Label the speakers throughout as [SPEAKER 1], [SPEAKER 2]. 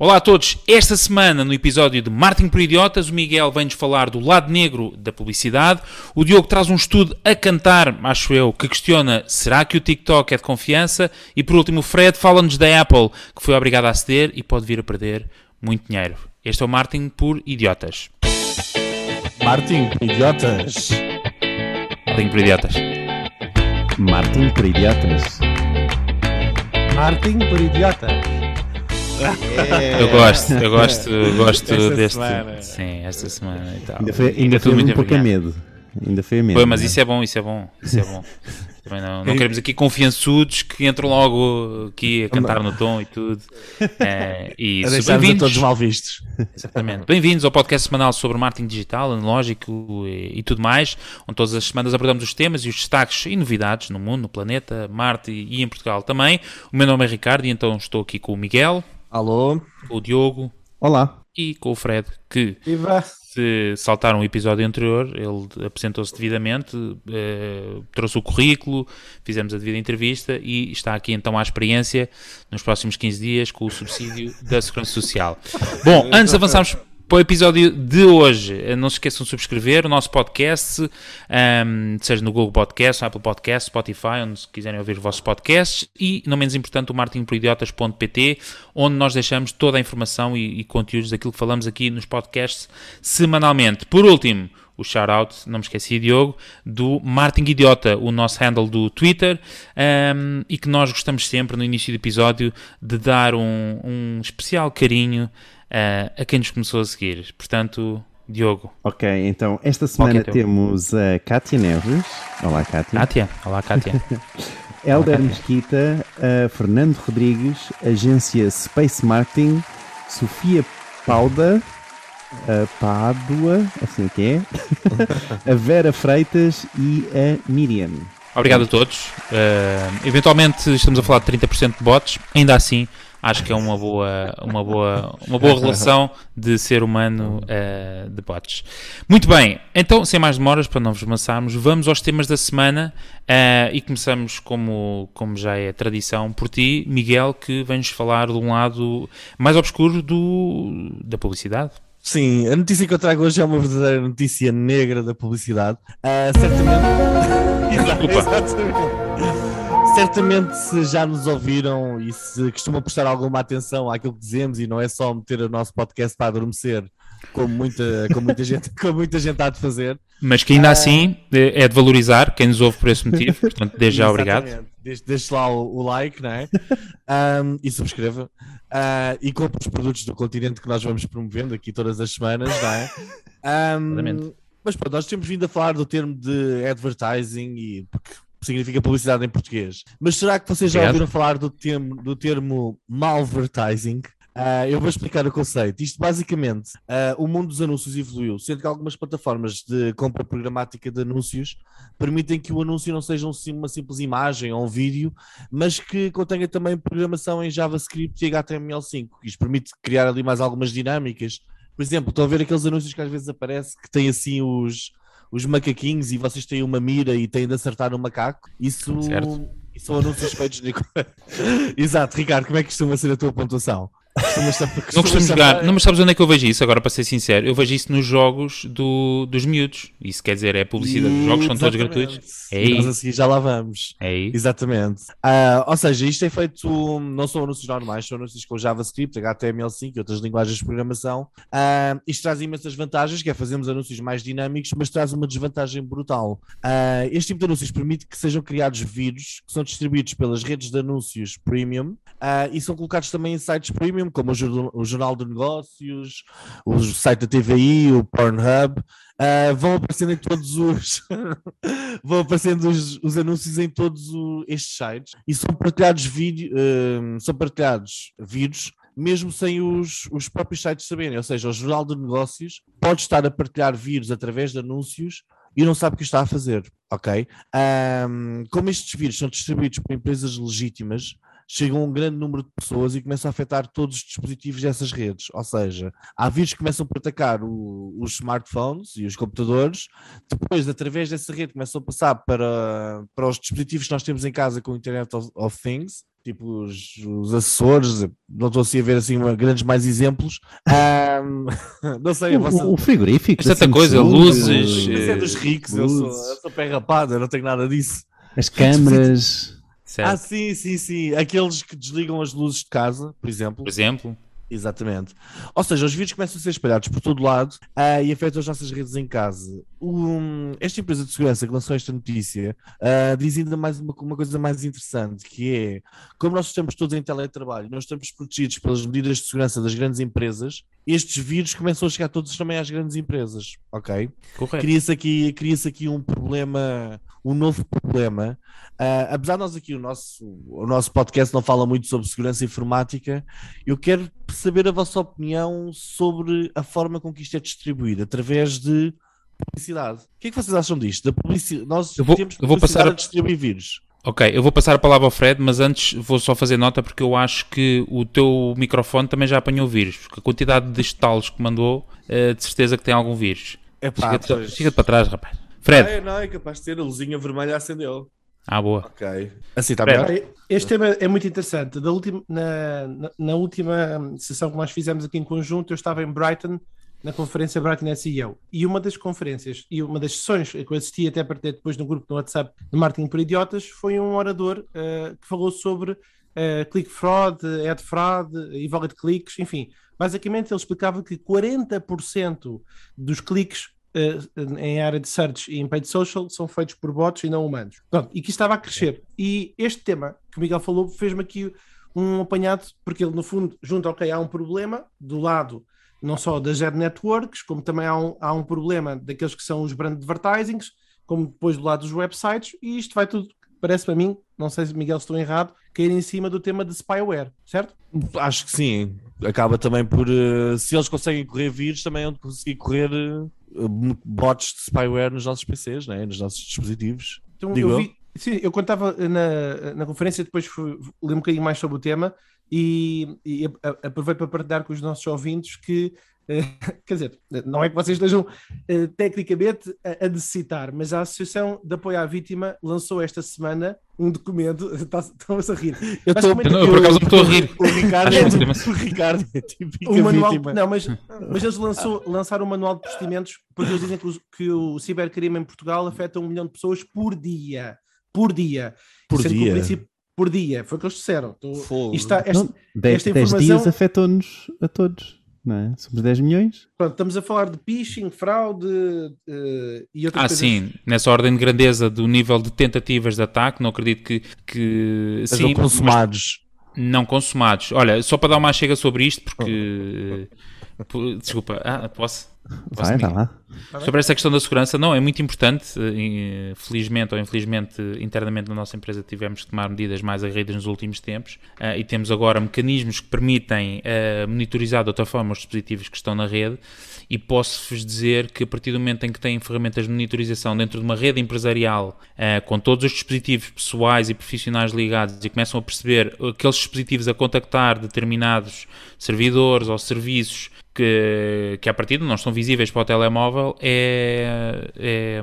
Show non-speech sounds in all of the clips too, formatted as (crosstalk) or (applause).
[SPEAKER 1] Olá a todos. Esta semana, no episódio de Martin por Idiotas, o Miguel vem-nos falar do lado negro da publicidade. O Diogo traz um estudo a cantar, acho eu, que questiona será que o TikTok é de confiança? E por último, o Fred fala-nos da Apple, que foi obrigada a ceder e pode vir a perder muito dinheiro. Este é o Martin por Idiotas.
[SPEAKER 2] Martin por Idiotas.
[SPEAKER 1] Martin por Idiotas.
[SPEAKER 3] Martin por Idiotas.
[SPEAKER 2] Martin por Idiotas.
[SPEAKER 1] Eu gosto, eu gosto, eu gosto
[SPEAKER 2] Esta
[SPEAKER 1] deste.
[SPEAKER 2] semana.
[SPEAKER 1] Sim, esta semana e tal.
[SPEAKER 3] Ainda foi, ainda
[SPEAKER 1] É tudo
[SPEAKER 3] foi
[SPEAKER 1] muito
[SPEAKER 3] um pouco a
[SPEAKER 1] envergonhado.
[SPEAKER 3] medo. Ainda foi medo.
[SPEAKER 1] Foi, mas
[SPEAKER 3] né?
[SPEAKER 1] isso é bom, isso é bom, isso é bom. (laughs) Também não, não queremos aqui confiançudos que entram logo aqui a cantar no tom e tudo. É, e bem-vindos.
[SPEAKER 2] todos mal vistos.
[SPEAKER 1] Exatamente. Bem-vindos ao podcast semanal sobre marketing digital, analógico e, e tudo mais, onde todas as semanas abordamos os temas e os destaques e novidades no mundo, no planeta, Marte e, em Portugal também. O meu nome é Ricardo e então estou aqui com o Miguel,
[SPEAKER 2] Alô?
[SPEAKER 1] com o Diogo
[SPEAKER 3] Olá.
[SPEAKER 1] e com o Fred, que
[SPEAKER 2] Viva!
[SPEAKER 1] se saltaram o episódio anterior, ele apresentou-se devidamente, eh, trouxe o currículo, fizemos a devida entrevista e está aqui então à experiência nos próximos 15 dias com o subsídio da Segurança Social. Bom, antes de avançarmos para o episódio de hoje, eh, não se esqueçam de subscrever o nosso podcast, ehm, seja no Google Podcast, Apple Podcast, Spotify, onde quiserem ouvir os vossos podcasts e, não menos importante, o marketingporidiotas.pt, onde nós deixamos toda a informação e, e conteúdos daquilo que falamos aqui nos podcasts semanalmente. Por último, o shout-out, não me esqueci, Diogo, do Martin Idiota, o nosso handle do Twitter, ehm, e que nós gostamos sempre, no início do episódio, de dar um, um especial carinho eh, a quem nos começou a seguir. Portanto, Diogo.
[SPEAKER 3] Ok, então esta semana
[SPEAKER 1] então.
[SPEAKER 3] temos a Kátia Neves. Olá, Kátia.
[SPEAKER 1] Kátia. Olá, Kátia. (laughs)
[SPEAKER 3] Helder Mesquita, a Fernando Rodrigues, agência Space Marketing, Sofia Pauda, a Pádua, assim que é, (laughs) a Vera Freitas e a Miriam.
[SPEAKER 1] Obrigado a todos. Eh, eventualmente estamos a falar de 30% de bots. Ainda assim, acho que é uma boa, uma boa, uma boa relação de ser humano eh, de bots. Muito bem, então, sem mais demoras, para não vos maçarmos, vamos aos temas da semana eh, e começamos, como, como já é tradição, por ti, Miguel, que vens falar de um lado mais obscuro do, da publicidade.
[SPEAKER 2] Sim, a notícia que eu trago hoje é uma verdadeira notícia negra da publicidade. Ah, certamente. (laughs)
[SPEAKER 1] Desculpa.
[SPEAKER 2] exatamente. Certamente se já nos ouviram e se costumam prestar alguma atenção àquilo que dizemos e não é só meter o nosso podcast para adormecer, como muita, como muita, gente, (laughs) como muita gente há de fazer.
[SPEAKER 1] Mas que ainda assim eh, é de valorizar quem nos ouve por esse motivo. (laughs) Portanto, desde já obrigado.
[SPEAKER 2] Deixe, deixe lá o, o like, não é? Ahm, e subscreva. Ah, e compre os produtos do continente que nós vamos promovendo aqui todas as semanas, não é? (laughs)
[SPEAKER 1] Exatamente.
[SPEAKER 2] mas pronto, nós temos vindo a falar do termo de advertising e porque significa publicidade em português. Mas será que vocês já ouviram falar do termo, do termo malvertising? Ah, eu vou explicar o conceito. Isto basicamente, ah, o mundo dos anúncios evoluiu, sendo que algumas plataformas de compra programática de anúncios permitem que o anúncio não seja um uma simples imagem ou um vídeo, mas que contenha também programação em JavaScript e HTML5. Isto permite criar ali mais algumas dinâmicas. Por exemplo, estão a ver aqueles anúncios que às vezes aparece que tem assim os, os macaquinhos e vocês têm uma mira e têm de acertar no macaco. Isso,
[SPEAKER 1] Certo.
[SPEAKER 2] isso são anúncios feitos de... (laughs) Exato, Ricardo, como é que costuma ser a tua pontuação?
[SPEAKER 1] Não costumo jogar, não, mas sabes onde é que eu vejo isso? Agora, para ser sincero, eu vejo isso nos jogos do, dos miúdos. Isso quer dizer, é publicidade. Os jogos são todos gratuitos. É
[SPEAKER 2] nós a seguir já lá vamos.
[SPEAKER 1] É aí.
[SPEAKER 2] Exatamente. Ah, ou seja, isto é feito, não são anúncios normais, são anúncios com JavaScript, HTML5 e outras linguagens de programação. Ah, isto traz imensas vantagens, que é fazermos anúncios mais dinâmicos, mas traz uma desvantagem brutal. Ah, este tipo de anúncios permite que sejam criados vídeos que são distribuídos pelas redes de anúncios premium ah, e são colocados também em sites premium, como o, Jornal- de Negócios, o site da TVI, o Pornhub. Ah, vão aparecendo em todos os (laughs) vão aparecendo os, os anúncios em todos o- estes sites e são partilhados vídeo, ah, são partilhados vídeos mesmo sem os, os próprios sites saberem, ou seja, o Jornal de Negócios pode estar a partilhar vídeos através de anúncios e não sabe o que está a fazer, ok? Ahm, como estes vídeos são distribuídos por empresas legítimas, chegam a um grande número de pessoas e começam a afetar todos os dispositivos dessas redes. Ou seja, há vírus que começam por atacar o- os smartphones e os computadores, depois, através dessa rede, começam a passar para, para os dispositivos que nós temos em casa com o Internet of, of Things, tipo os, os assessores, não estou assim a ver assim uma- grandes mais exemplos. Ahm, (laughs) não sei, a vossa...
[SPEAKER 3] O, o frigorífico.
[SPEAKER 1] Tanta
[SPEAKER 3] assim,
[SPEAKER 1] coisa,
[SPEAKER 3] tudo,
[SPEAKER 1] luzes,
[SPEAKER 2] Isso é dos ricos, eu sou,
[SPEAKER 3] luzes.
[SPEAKER 2] eu sou pé rapado, eu não tenho nada disso.
[SPEAKER 3] As câmaras. (laughs)
[SPEAKER 1] certo?
[SPEAKER 2] Ah, sim, sim, sim. Aqueles que desligam as luzes de casa, por exemplo.
[SPEAKER 1] Por exemplo,
[SPEAKER 2] Exatamente. Ou seja, os vídeos começam a ser espalhados por todo lado ah, e afetam as nossas redes em casa. Um, esta empresa de segurança que lançou esta notícia ah, diz ainda mais uma, uma coisa mais interessante, que é como nós estamos todos em teletrabalho, nós estamos protegidos pelas medidas de segurança das grandes empresas, estes vírus começam a chegar todos também às grandes empresas, ok?
[SPEAKER 1] correto.
[SPEAKER 2] Cria-se aqui, cria aqui um problema, um novo problema. Ah, apesar de nós aqui, o nosso, o nosso podcast não fala muito sobre segurança informática, eu quero saber a vossa opinião sobre a forma com que isto é distribuído, através de publicidade. O que é que vocês acham disto? Da publicidade, nós
[SPEAKER 1] Eu vou-
[SPEAKER 2] temos
[SPEAKER 1] eu vou passar a-
[SPEAKER 2] a distribuir vírus.
[SPEAKER 1] Ok, eu vou passar a palavra ao Fred, mas antes vou só fazer nota porque eu acho que o teu microfone também já apanhou vírus, porque a quantidade de estalos que mandou, eh, de certeza que tem algum vírus.
[SPEAKER 2] Epá,
[SPEAKER 1] Chega-te
[SPEAKER 2] pois.
[SPEAKER 1] chega para trás, rapaz. Fred,
[SPEAKER 2] Ah, não, é capaz de ter, a luzinha vermelha acendeu.
[SPEAKER 1] Ah, boa.
[SPEAKER 2] Ok. Assim está melhor?
[SPEAKER 4] Este tema é muito interessante. Da última, na, na, na última sessão que nós fizemos aqui em conjunto, eu estava em Brighton, na conferência Brighton SEO. E uma das conferências, e uma das sessões que eu assisti, até partilhei depois no grupo no WhatsApp de Marketing por Idiotas, foi um orador eh, que falou sobre eh, click fraud, ad fraud, invalid cliques, enfim. Basicamente, ele explicava que 40% dos cliques eh, em área de search e em paid social são feitos por bots e não humanos. Pronto, e que estava a crescer. E este tema que o Miguel falou fez-me aqui um apanhado, porque ele, no fundo, junto, ok, há um problema do lado não só das ad networks, como também há um, há um problema daqueles que são os brand advertisings, como depois do lado dos websites, e isto vai tudo, parece para mim, não sei se Miguel estou errado, cair em cima do tema de spyware, certo?
[SPEAKER 2] Acho que sim. Acaba também por. eh, se eles conseguem correr vírus, também é onde conseguir correr eh, bots de spyware nos nossos PCs, né? nos nossos dispositivos.
[SPEAKER 4] Então,
[SPEAKER 2] Digo
[SPEAKER 4] eu vi, sim, eu estava na, na conferência, depois fui, li um bocadinho mais sobre o tema e, e aproveito para partilhar com os nossos ouvintes que, (laughs) quer dizer, não é que vocês estejam eh, tecnicamente a, a necessitar, mas a Associação de Apoio à Vítima lançou esta semana um documento, está- (laughs) estão-se a rir,
[SPEAKER 2] Eu estou
[SPEAKER 1] Eu, não, eu por acaso estou a rir.
[SPEAKER 2] O Ricardo, é,
[SPEAKER 1] mas-
[SPEAKER 2] o Ricardo é típica
[SPEAKER 4] um manual,
[SPEAKER 2] vítima.
[SPEAKER 4] não, mas, mas eles lançou, lançaram um manual de procedimentos porque eles dizem que, os- que o cibercrime em Portugal afeta um milhão de pessoas por dia. Por dia.
[SPEAKER 2] Por
[SPEAKER 4] Sendo
[SPEAKER 2] dia?
[SPEAKER 4] por dia, foi o que eles disseram.
[SPEAKER 2] Fogo.
[SPEAKER 4] isto está- esta-
[SPEAKER 3] Não, 10,
[SPEAKER 4] esta
[SPEAKER 3] 10
[SPEAKER 4] informação-
[SPEAKER 3] dias afetou-nos a todos. Não é? Somos 10 milhões.
[SPEAKER 4] pronto, estamos a falar de phishing, fraude eh, e outras
[SPEAKER 1] Ah,
[SPEAKER 4] coisas.
[SPEAKER 1] sim, nessa ordem de grandeza do nível de tentativas de ataque, não acredito que, que
[SPEAKER 2] Sejam
[SPEAKER 1] sim,
[SPEAKER 2] consumados.
[SPEAKER 1] mas não consumados. Olha, só para dar uma chega sobre isto, porque (laughs) Por- Desculpa, ah, posso? Posso,
[SPEAKER 3] Vai,
[SPEAKER 1] Miguel?
[SPEAKER 3] vai lá.
[SPEAKER 1] Sobre essa questão da segurança, não, é muito importante. eh, Felizmente ou infelizmente, internamente na nossa empresa tivemos que tomar medidas mais aguerridas nos últimos tempos eh, e temos agora mecanismos que permitem eh, monitorizar de outra forma os dispositivos que estão na rede. E posso-vos dizer que a partir do momento em que têm ferramentas de monitorização dentro de uma rede empresarial eh, com todos os dispositivos pessoais e profissionais ligados e começam a perceber aqueles dispositivos a contactar determinados servidores ou serviços que, que à partida não estão visíveis para o telemóvel é, é,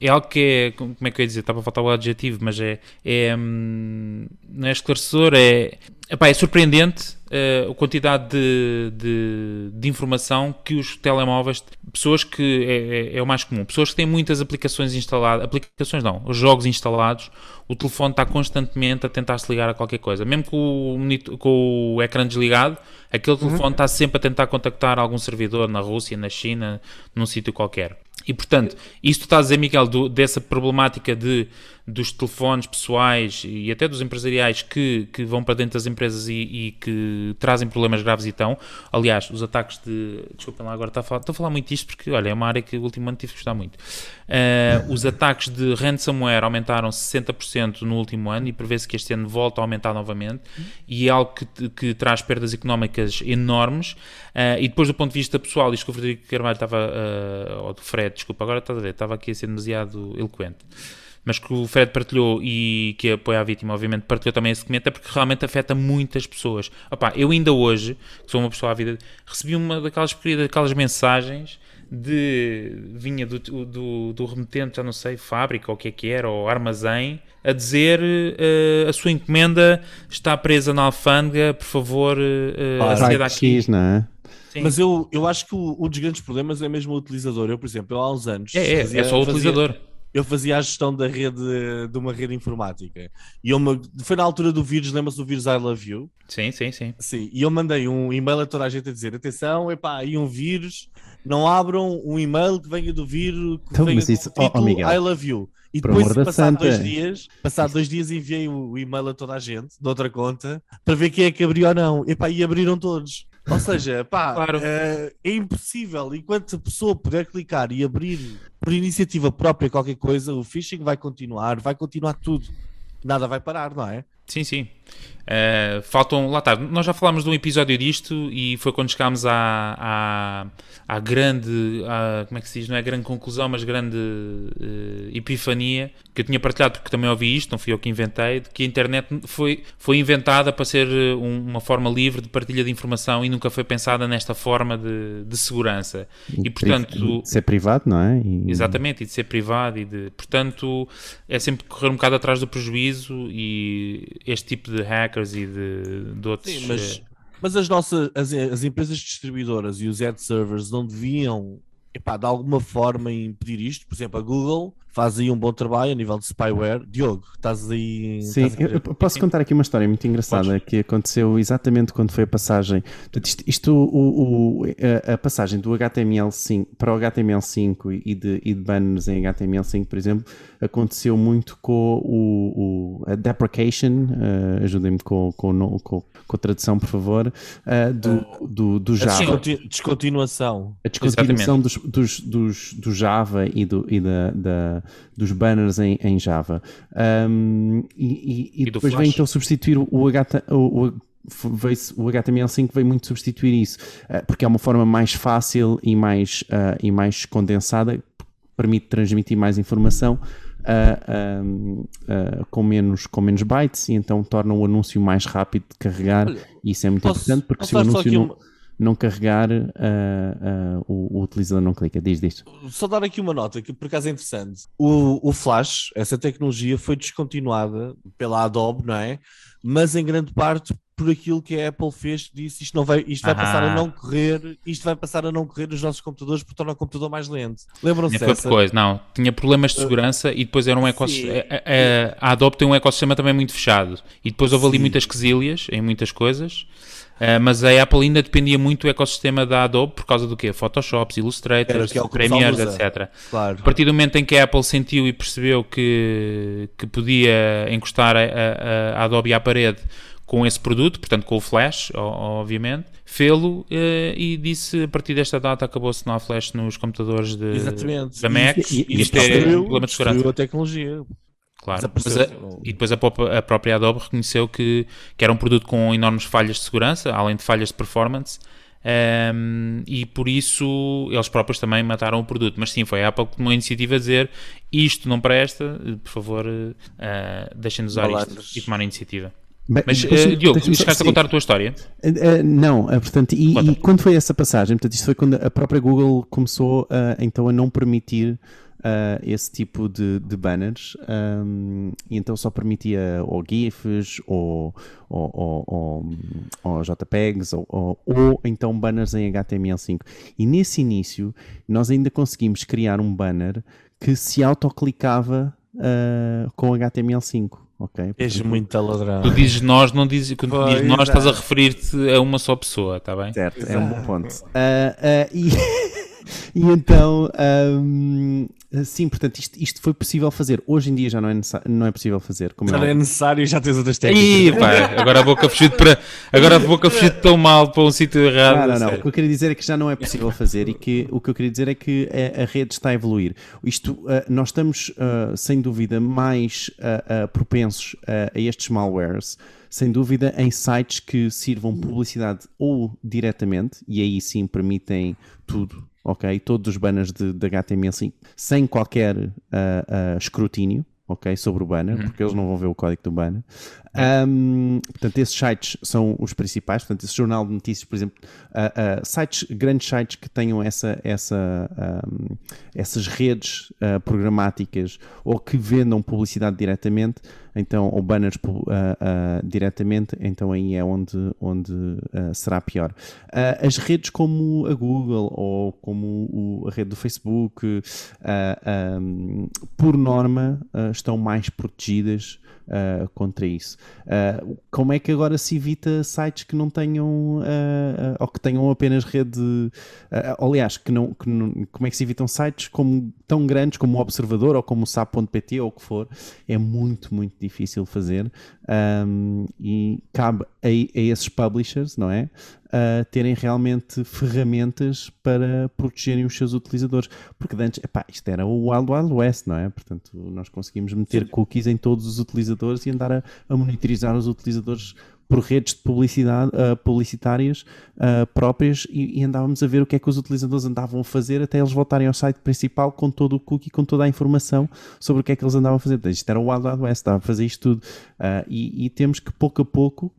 [SPEAKER 1] é algo que é, como é que eu ia dizer, estava a faltar o adjetivo, mas é, é hum, não é esclarecedor, é, epá, é surpreendente eh, a quantidade de, de, de informação que os telemóveis, pessoas que é, é- é o mais comum, pessoas que têm muitas aplicações instaladas, aplicações não, os jogos instalados, o telefone está constantemente a tentar se ligar a qualquer coisa, mesmo com o, com o ecrã desligado, aquele telefone está sempre a tentar contactar algum servidor na Rússia, na China, num sítio qualquer. E portanto, isto tu estás a dizer, Miguel, do- dessa problemática de, dos telefones pessoais e até dos empresariais que, que vão para dentro das empresas e, e que trazem problemas graves e estão. Aliás, os ataques de. Desculpem lá, agora estou a falar, estou a falar muito disto porque, olha, é uma área que ultimamente tive que gostar muito. Uh, os ataques de ransomware aumentaram 60% no último ano e prevê-se que este ano volta a aumentar novamente e é algo que, que traz perdas económicas enormes. Uh, e depois, do ponto de vista pessoal, isto que o Frederico Carvalho estava, uh, ou do Fred, desculpa, agora estás a ver, estava aqui a ser demasiado eloquente. Mas que o Fred partilhou e que apoia a vítima, obviamente, partilhou também esse documento, é porque realmente afeta muitas pessoas. Opa, eu ainda hoje, que sou uma pessoa à vida, recebi uma daquelas, daquelas mensagens de vinha do, do, do, remetente, já não sei, fábrica ou o que é que era, ou armazém, a dizer uh, a sua encomenda está presa na alfândega, por favor, uh,
[SPEAKER 3] ah, aceda aqui. X, não é?
[SPEAKER 2] Sim. Mas eu, eu acho que um dos grandes problemas é mesmo o utilizador. Eu, por exemplo, eu, há uns anos.
[SPEAKER 1] É, é, fazia, é só o utilizador.
[SPEAKER 2] Eu fazia a gestão da rede de uma rede informática. E eu, foi na altura do vírus, lembra-se do vírus I Love You?
[SPEAKER 1] Sim, sim, sim.
[SPEAKER 2] Sim, e eu mandei um e-mail a toda a gente a dizer: atenção, epá, aí um vírus, não abram um e-mail que venha do vírus, que então, venha do isso, título, oh, I Love You. E depois, passado dois dias, passado dois dias, enviei o e-mail a toda a gente, de outra conta, para ver quem é que abriu ou não. Epá, e abriram todos. Ou seja, pá, claro. é, é impossível. Enquanto a pessoa puder clicar e abrir por iniciativa própria qualquer coisa, o phishing vai continuar, vai continuar tudo. Nada vai parar, não é?
[SPEAKER 1] Sim, sim. Uh, faltam, lá está, nós já falámos de um episódio disto e foi quando chegámos à, à, à grande, à, como é que se diz, não é grande conclusão, mas grande uh, epifania, que eu tinha partilhado porque também ouvi isto, não fui eu que inventei, de que a internet foi, foi inventada para ser eh, um, uma forma livre de partilha de informação e nunca foi pensada nesta forma de, de segurança. E, e portanto...
[SPEAKER 3] De ser privado, não é?
[SPEAKER 1] E... Exatamente, e de ser privado e de... Portanto, é sempre correr um bocado atrás do prejuízo e este tipo de hackers e de, de outros...
[SPEAKER 2] Sim, mas mas as nossas as, as empresas distribuidoras e os ad servers não deviam epá, de alguma forma impedir isto. Por exemplo, a Google faz aí um bom trabalho a nível de spyware. Diogo, estás aí.
[SPEAKER 3] Sim,
[SPEAKER 2] estás
[SPEAKER 3] eu posso contar aqui uma história muito engraçada Podes. que aconteceu exatamente quando foi a passagem. Isto, isto o, o, a, a, passagem do HTML5 para o HTML5 e de, e de banners em HTML5, por exemplo, aconteceu muito com o, o a deprecation. Uh, Ajudem-me com, com, com, com, a tradução, por favor. Uh, do, do, do, Java.
[SPEAKER 2] A descontinuação.
[SPEAKER 3] A descontinuação dos, dos, dos, do Java e, do, e da, da dos banners em, em Java. Um, e, e, e depois vem então substituir o, o, o veio, o HTML5 veio muito substituir isso, uh, porque é uma forma mais fácil e mais, uh, e mais condensada, permite transmitir mais informação uh, com, menos, com menos bytes e então torna o anúncio mais rápido de carregar. Olha, e isso é muito posso, importante porque se o anúncio não não carregar, uh, uh, o, o, utilizador não clica. Diz disto.
[SPEAKER 2] Só dar aqui uma nota que por acaso é interessante. O, o Flash, essa tecnologia, foi descontinuada pela Adobe, não é? Mas em grande parte por aquilo que a Apple fez, disse isto, não vai, isto vai passar a não correr, isto vai passar a não correr nos nossos computadores porque torna o computador mais lento. Lembram-se
[SPEAKER 1] dessa? coisa, não, tinha problemas de segurança e depois era um ecossistema, a, a, a Adobe tem um ecossistema também muito fechado e depois houve ali muitas quesilhas em muitas coisas Uh, mas a Apple ainda dependia muito do ecossistema da Adobe por causa do quê? Photoshops, Illustrators, é Premiere, etc. Claro. A partir do momento em que a Apple sentiu e percebeu que, que podia encostar a, a, a Adobe à parede com esse produto, portanto com o Flash, obviamente, fê-lo uh, e disse a partir desta data acabou-se não há Flash nos computadores de,
[SPEAKER 2] Exatamente.
[SPEAKER 1] da Mac e, e, e isto é um problema de segurança.
[SPEAKER 2] a tecnologia.
[SPEAKER 1] Claro, a, e depois a, a, própria Adobe reconheceu que, que era um produto com enormes falhas de segurança, além de falhas de performance, um, ehm, e por isso eles próprios também mataram o produto. Mas sim, foi a Apple que tomou a iniciativa a dizer isto não presta, por favor, uh, deixem-nos usar isto e tomar a iniciativa. Bem, Mas, uh, Diogo, chegaste a contar a tua história?
[SPEAKER 3] Uh, uh, não, portanto, e, e, quando foi essa passagem? Portanto, isto foi quando a própria Google começou então a não permitir uh, esse tipo de, de banners um, e então só permitia ou GIFs ou, ou, ou, ou, ou JPEGs ou, ou, ou, então banners em HTML5. E nesse início nós ainda conseguimos criar um banner que se autoclicava uh, com HTML5. Ok.
[SPEAKER 2] És muito ladrão.
[SPEAKER 1] Tu dizes nós, não dizes. Quando tu dizes nós, estás a referir-te a uma só pessoa, está bem?
[SPEAKER 3] Certo, Exato. é um bom ponto. Uh, uh, e, (laughs) e então, um, Sim, portanto, isto, isto, foi possível fazer. Hoje em dia já não é, não é possível fazer.
[SPEAKER 2] Como já não é necessário e já tens outras
[SPEAKER 1] técnicas. Ih, pá, agora a boca fugir para agora a boca fugir tão mal para um sítio errado.
[SPEAKER 3] Não, não, não. O que eu queria dizer é que já não é possível fazer e que o que eu queria dizer é que a, a rede está a evoluir. Isto, uh, nós estamos, uh, sem dúvida, mais uh, propensos a estes malwares sem dúvida, em sites que sirvam publicidade ou diretamente, e aí sim permitem tudo, ok? Todos os banners de, de HTML5 sem qualquer uh, uh, escrutínio, ok? Sobre o banner,
[SPEAKER 1] Uhum.
[SPEAKER 3] porque eles não vão ver o código do banner. Um, portanto, esses sites são os principais. Portanto, esse jornal de notícias, por exemplo, uh, uh, sites, grandes sites que tenham essa, essa, um, essas redes uh, programáticas ou que vendam publicidade diretamente, então, ou banners diretamente, então aí é onde, onde será pior. As redes como a Google ou como o- a rede do Facebook, um, por norma, estão mais protegidas uh, contra isso. Uh, como é que agora se evita sites que não tenham uh, ou que tenham apenas rede? aliás, que não, que não- como é que se evitam sites como, tão grandes como o Observador ou como o SAP.pt ou o que for? É muito, muito difícil fazer um, e cabe a, a esses publishers, não é? Uh, terem realmente ferramentas para protegerem os seus utilizadores. Porque antes, epá, isto era o Wild Wild West, não é? Portanto, nós conseguimos meter cookies em todos os utilizadores e andar a, a monitorizar os utilizadores por redes de publicidade, uh, publicitárias uh, próprias e, e andávamos a ver o que é que os utilizadores andavam a fazer até eles voltarem ao site principal com todo o cookie, com toda a informação sobre o que é que eles andavam a fazer. Portanto, Isto era o Wild Wild West, estava a fazer isto tudo. Uh, e, e temos que pouco a pouco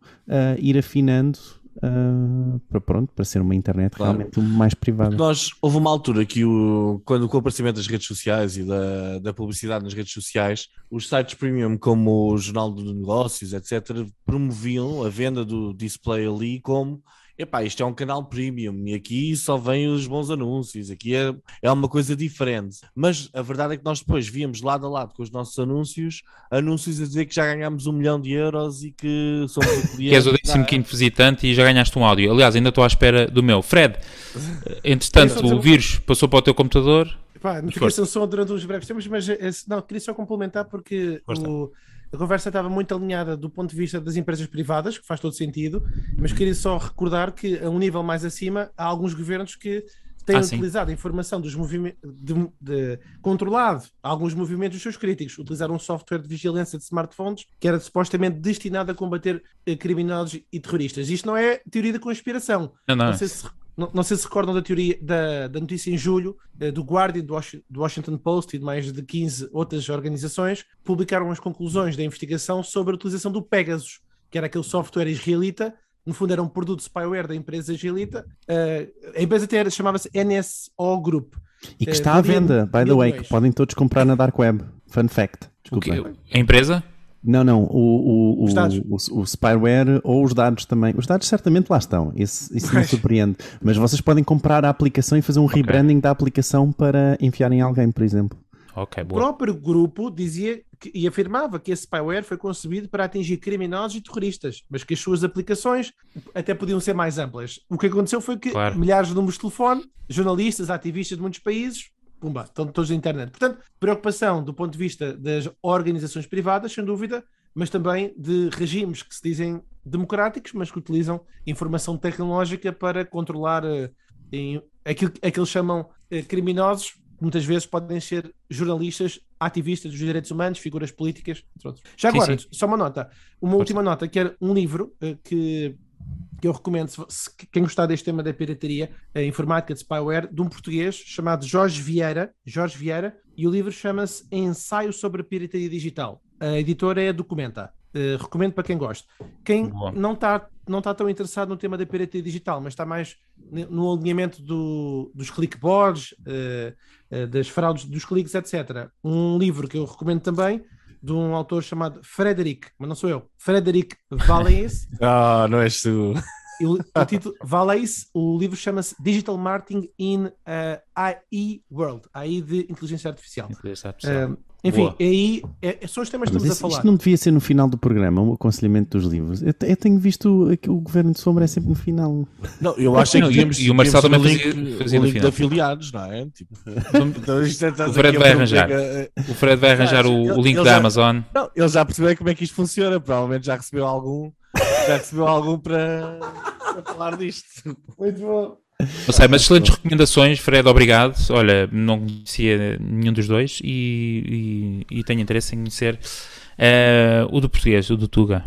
[SPEAKER 3] ir afinando uh, para pronto, para ser uma internet
[SPEAKER 2] Claro.
[SPEAKER 3] realmente mais privada.
[SPEAKER 2] Nós, houve uma altura que o, quando com o aparecimento das redes sociais e da, da publicidade nas redes sociais, os sites premium como o Jornal de Negócios, etc., promoviam a venda do display ali como epá, isto é um canal premium e aqui só vêm os bons anúncios, aqui é, é uma coisa diferente. Mas a verdade é que nós depois víamos lado a lado com os nossos anúncios, anúncios a dizer que já ganhámos um milhão de euros e que somos o cliente. (laughs)
[SPEAKER 1] Que és o
[SPEAKER 2] não é?
[SPEAKER 1] 15 visitante e já ganhaste um áudio. Aliás, ainda estou à espera do meu. Fred, (laughs) entretanto, o vírus passou para o teu computador.
[SPEAKER 4] Pá, não fiquei
[SPEAKER 1] Força.
[SPEAKER 4] sem som durante uns breves tempos, mas eh, não, queria só complementar porque
[SPEAKER 1] Força.
[SPEAKER 4] o- a conversa estava muito alinhada do ponto de vista das empresas privadas, que faz todo sentido, mas queria só recordar que a um nível mais acima há alguns governos que têm
[SPEAKER 1] Ah, sim.
[SPEAKER 4] utilizado a informação dos movimentos de, de- controlado alguns movimentos dos seus críticos, utilizaram um software de vigilância de smartphones que era supostamente destinado a combater eh, criminosos e terroristas. Isto não é teoria da conspiração.
[SPEAKER 1] Não, não.
[SPEAKER 4] Não sei se, não, não sei se recordam da teoria da, da notícia em julho eh, do Guardian, do, do Washington Post e de mais de 15 outras organizações publicaram as conclusões da investigação sobre a utilização do Pegasus, que era aquele software israelita. No fundo, era um produto spyware da empresa israelita. Eh, a empresa chamava-se NSO Group.
[SPEAKER 3] E que
[SPEAKER 4] eh,
[SPEAKER 3] está à venda, by the way, que podem todos comprar na Dark Web. Fun fact. Desculpa.
[SPEAKER 1] A empresa?
[SPEAKER 3] Não, não, o, o, o,
[SPEAKER 4] Os dados.
[SPEAKER 3] o, o spyware ou os dados também. Os dados certamente lá estão, isso, isso não surpreende. Mas vocês podem comprar a aplicação e fazer um rebranding da aplicação para enfiar em alguém, por exemplo.
[SPEAKER 1] Ok,
[SPEAKER 4] O próprio grupo dizia que- e afirmava que esse spyware foi concebido para atingir criminosos e terroristas, mas que as suas aplicações até podiam ser mais amplas. O que aconteceu foi que
[SPEAKER 1] Claro.
[SPEAKER 4] milhares de números de telefone, jornalistas, ativistas de muitos países, pumba, estão todos na internet. Portanto, preocupação do ponto de vista das organizações privadas, sem dúvida, mas também de regimes que se dizem democráticos, mas que utilizam informação tecnológica para controlar eh, em- aquilo aquilo que eles chamam eh, criminosos, muitas vezes podem ser jornalistas, ativistas dos direitos humanos, figuras políticas, entre outros. Já agora,
[SPEAKER 1] sim.
[SPEAKER 4] só uma nota, uma última nota, que era um livro eh, que, que eu recomendo, se, quem gostar deste tema da pirataria, a informática de spyware, de um português chamado Jorge Vieira, Jorge Vieira, e o livro chama-se Ensaio sobre a Pirataria Digital. A editora é a Documenta. Eh, recomendo para quem gosta. Quem
[SPEAKER 1] Boa.
[SPEAKER 4] não está não tá tão interessado no tema da pirataria digital, mas está mais no alinhamento do- dos clickboards, eh, eh, das fraudes dos cliques, etc. Um livro que eu recomendo também, de um autor chamado Frederic, mas não sou eu, Frederic Valais, (laughs)
[SPEAKER 2] Ah, não és tu.
[SPEAKER 4] o, o título Valais, o livro chama-se Digital Marketing in eh, AI World, AI de inteligência artificial.
[SPEAKER 1] Inteligência artificial.
[SPEAKER 4] Eh, enfim,
[SPEAKER 1] Boa.
[SPEAKER 4] aí é- são os temas que estamos a falar.
[SPEAKER 3] isto não devia ser no final do programa, um aconselhamento dos livros. Eu, eu tenho visto que o Governo de Sombra é sempre no final.
[SPEAKER 2] Não, eu acho é
[SPEAKER 1] Não,
[SPEAKER 2] que
[SPEAKER 1] e- e o Marcelo também
[SPEAKER 2] o
[SPEAKER 1] fazia-
[SPEAKER 2] link,
[SPEAKER 1] fazia
[SPEAKER 2] o link de afiliados, não é? Tipo, (laughs) então é,
[SPEAKER 1] O Fred vai arranjar.
[SPEAKER 2] que-
[SPEAKER 1] O Fred vai arranjar o,
[SPEAKER 2] Ele-
[SPEAKER 1] o link da
[SPEAKER 2] já-
[SPEAKER 1] Amazon.
[SPEAKER 2] Não, ele já percebeu como é que isto funciona. Provavelmente já recebeu algum, já recebeu algum para, para falar disto.
[SPEAKER 4] Muito bom.
[SPEAKER 1] Não sei, mas excelentes recomendações, Fred, obrigado. Olha, não conhecia nenhum dos dois e, e- e tenho interesse em conhecer eh, o do português, o do Tuga.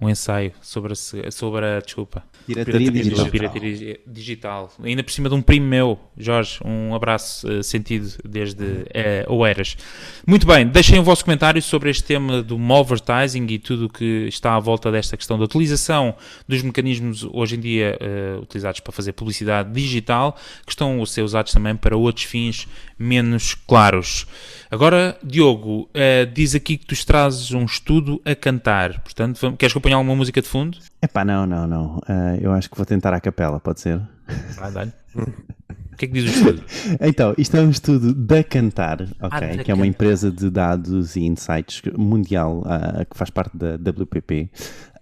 [SPEAKER 1] Um ensaio sobre a, sobre a desculpa,
[SPEAKER 3] Pirataria
[SPEAKER 2] Pirataria
[SPEAKER 3] digital.
[SPEAKER 1] a pirataria digital. Ainda por cima de um primo meu, Jorge, um abraço eh, sentido desde eh, Oeiras. Muito bem, deixem o vosso comentário sobre este tema do advertising e tudo o que está à volta desta questão da utilização dos mecanismos hoje em dia eh, utilizados para fazer publicidade digital, que estão a ser usados também para outros fins menos claros. Agora, Diogo, eh, diz aqui que tu trazes um estudo a cantar. Portanto, vamos- queres que eu ponha alguma música de fundo?
[SPEAKER 3] Epá, não, não, não. Ah, eu acho que vou tentar a capela, pode ser?
[SPEAKER 1] Vai, dá-lhe. O que é que diz o estudo? (laughs)
[SPEAKER 3] Então, isto é um estudo da Cantar, ok?
[SPEAKER 1] Ah, da
[SPEAKER 3] que é uma empresa de dados e insights mundial ah, que faz parte da WPP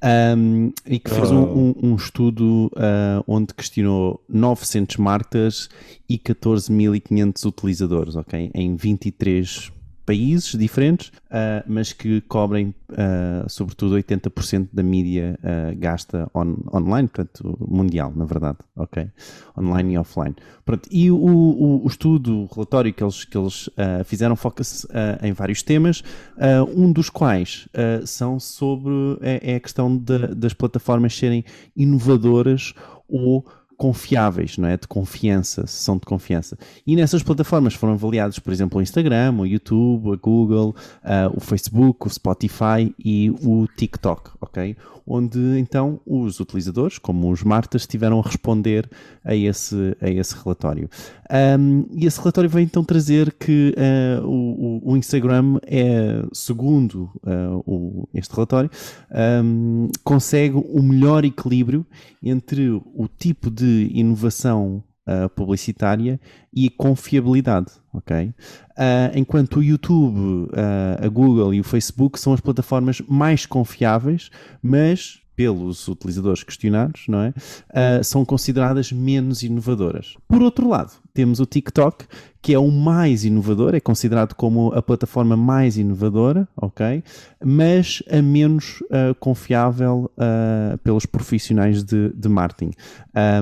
[SPEAKER 3] ahm, e que fez um, um- um estudo ah, onde questionou 900 marcas e 14.500 utilizadores, ok? Em 23 países diferentes, ah, mas que cobrem ah, sobretudo 80% da mídia ah, gasta on- online, portanto mundial, na verdade, ok? Online e offline. Pronto, e o, o- o estudo, o relatório que eles, que eles fizeram foca-se em vários temas, um dos quais são sobre é, é a questão da- das plataformas serem inovadoras ou confiáveis, não é? De confiança, são de confiança. E nessas plataformas foram avaliados, por exemplo, o Instagram, o YouTube, a Google, ah, o Facebook, o Spotify e o TikTok, ok? Onde então os utilizadores, como os Martas, tiveram a responder a esse, a esse relatório. Ahm, e esse relatório vem então trazer que ah, o, o- Instagram é, segundo ah, o- este relatório, ahm, consegue o melhor equilíbrio entre o tipo de inovação ah, publicitária e confiabilidade, ok? Enquanto o YouTube, a Google e o Facebook são as plataformas mais confiáveis, mas pelos utilizadores questionados, não é? Ah, são consideradas menos inovadoras. Por outro lado, temos o TikTok, que é o mais inovador, é considerado como a plataforma mais inovadora, ok? Mas a menos ah, confiável ah, pelos profissionais de, de marketing.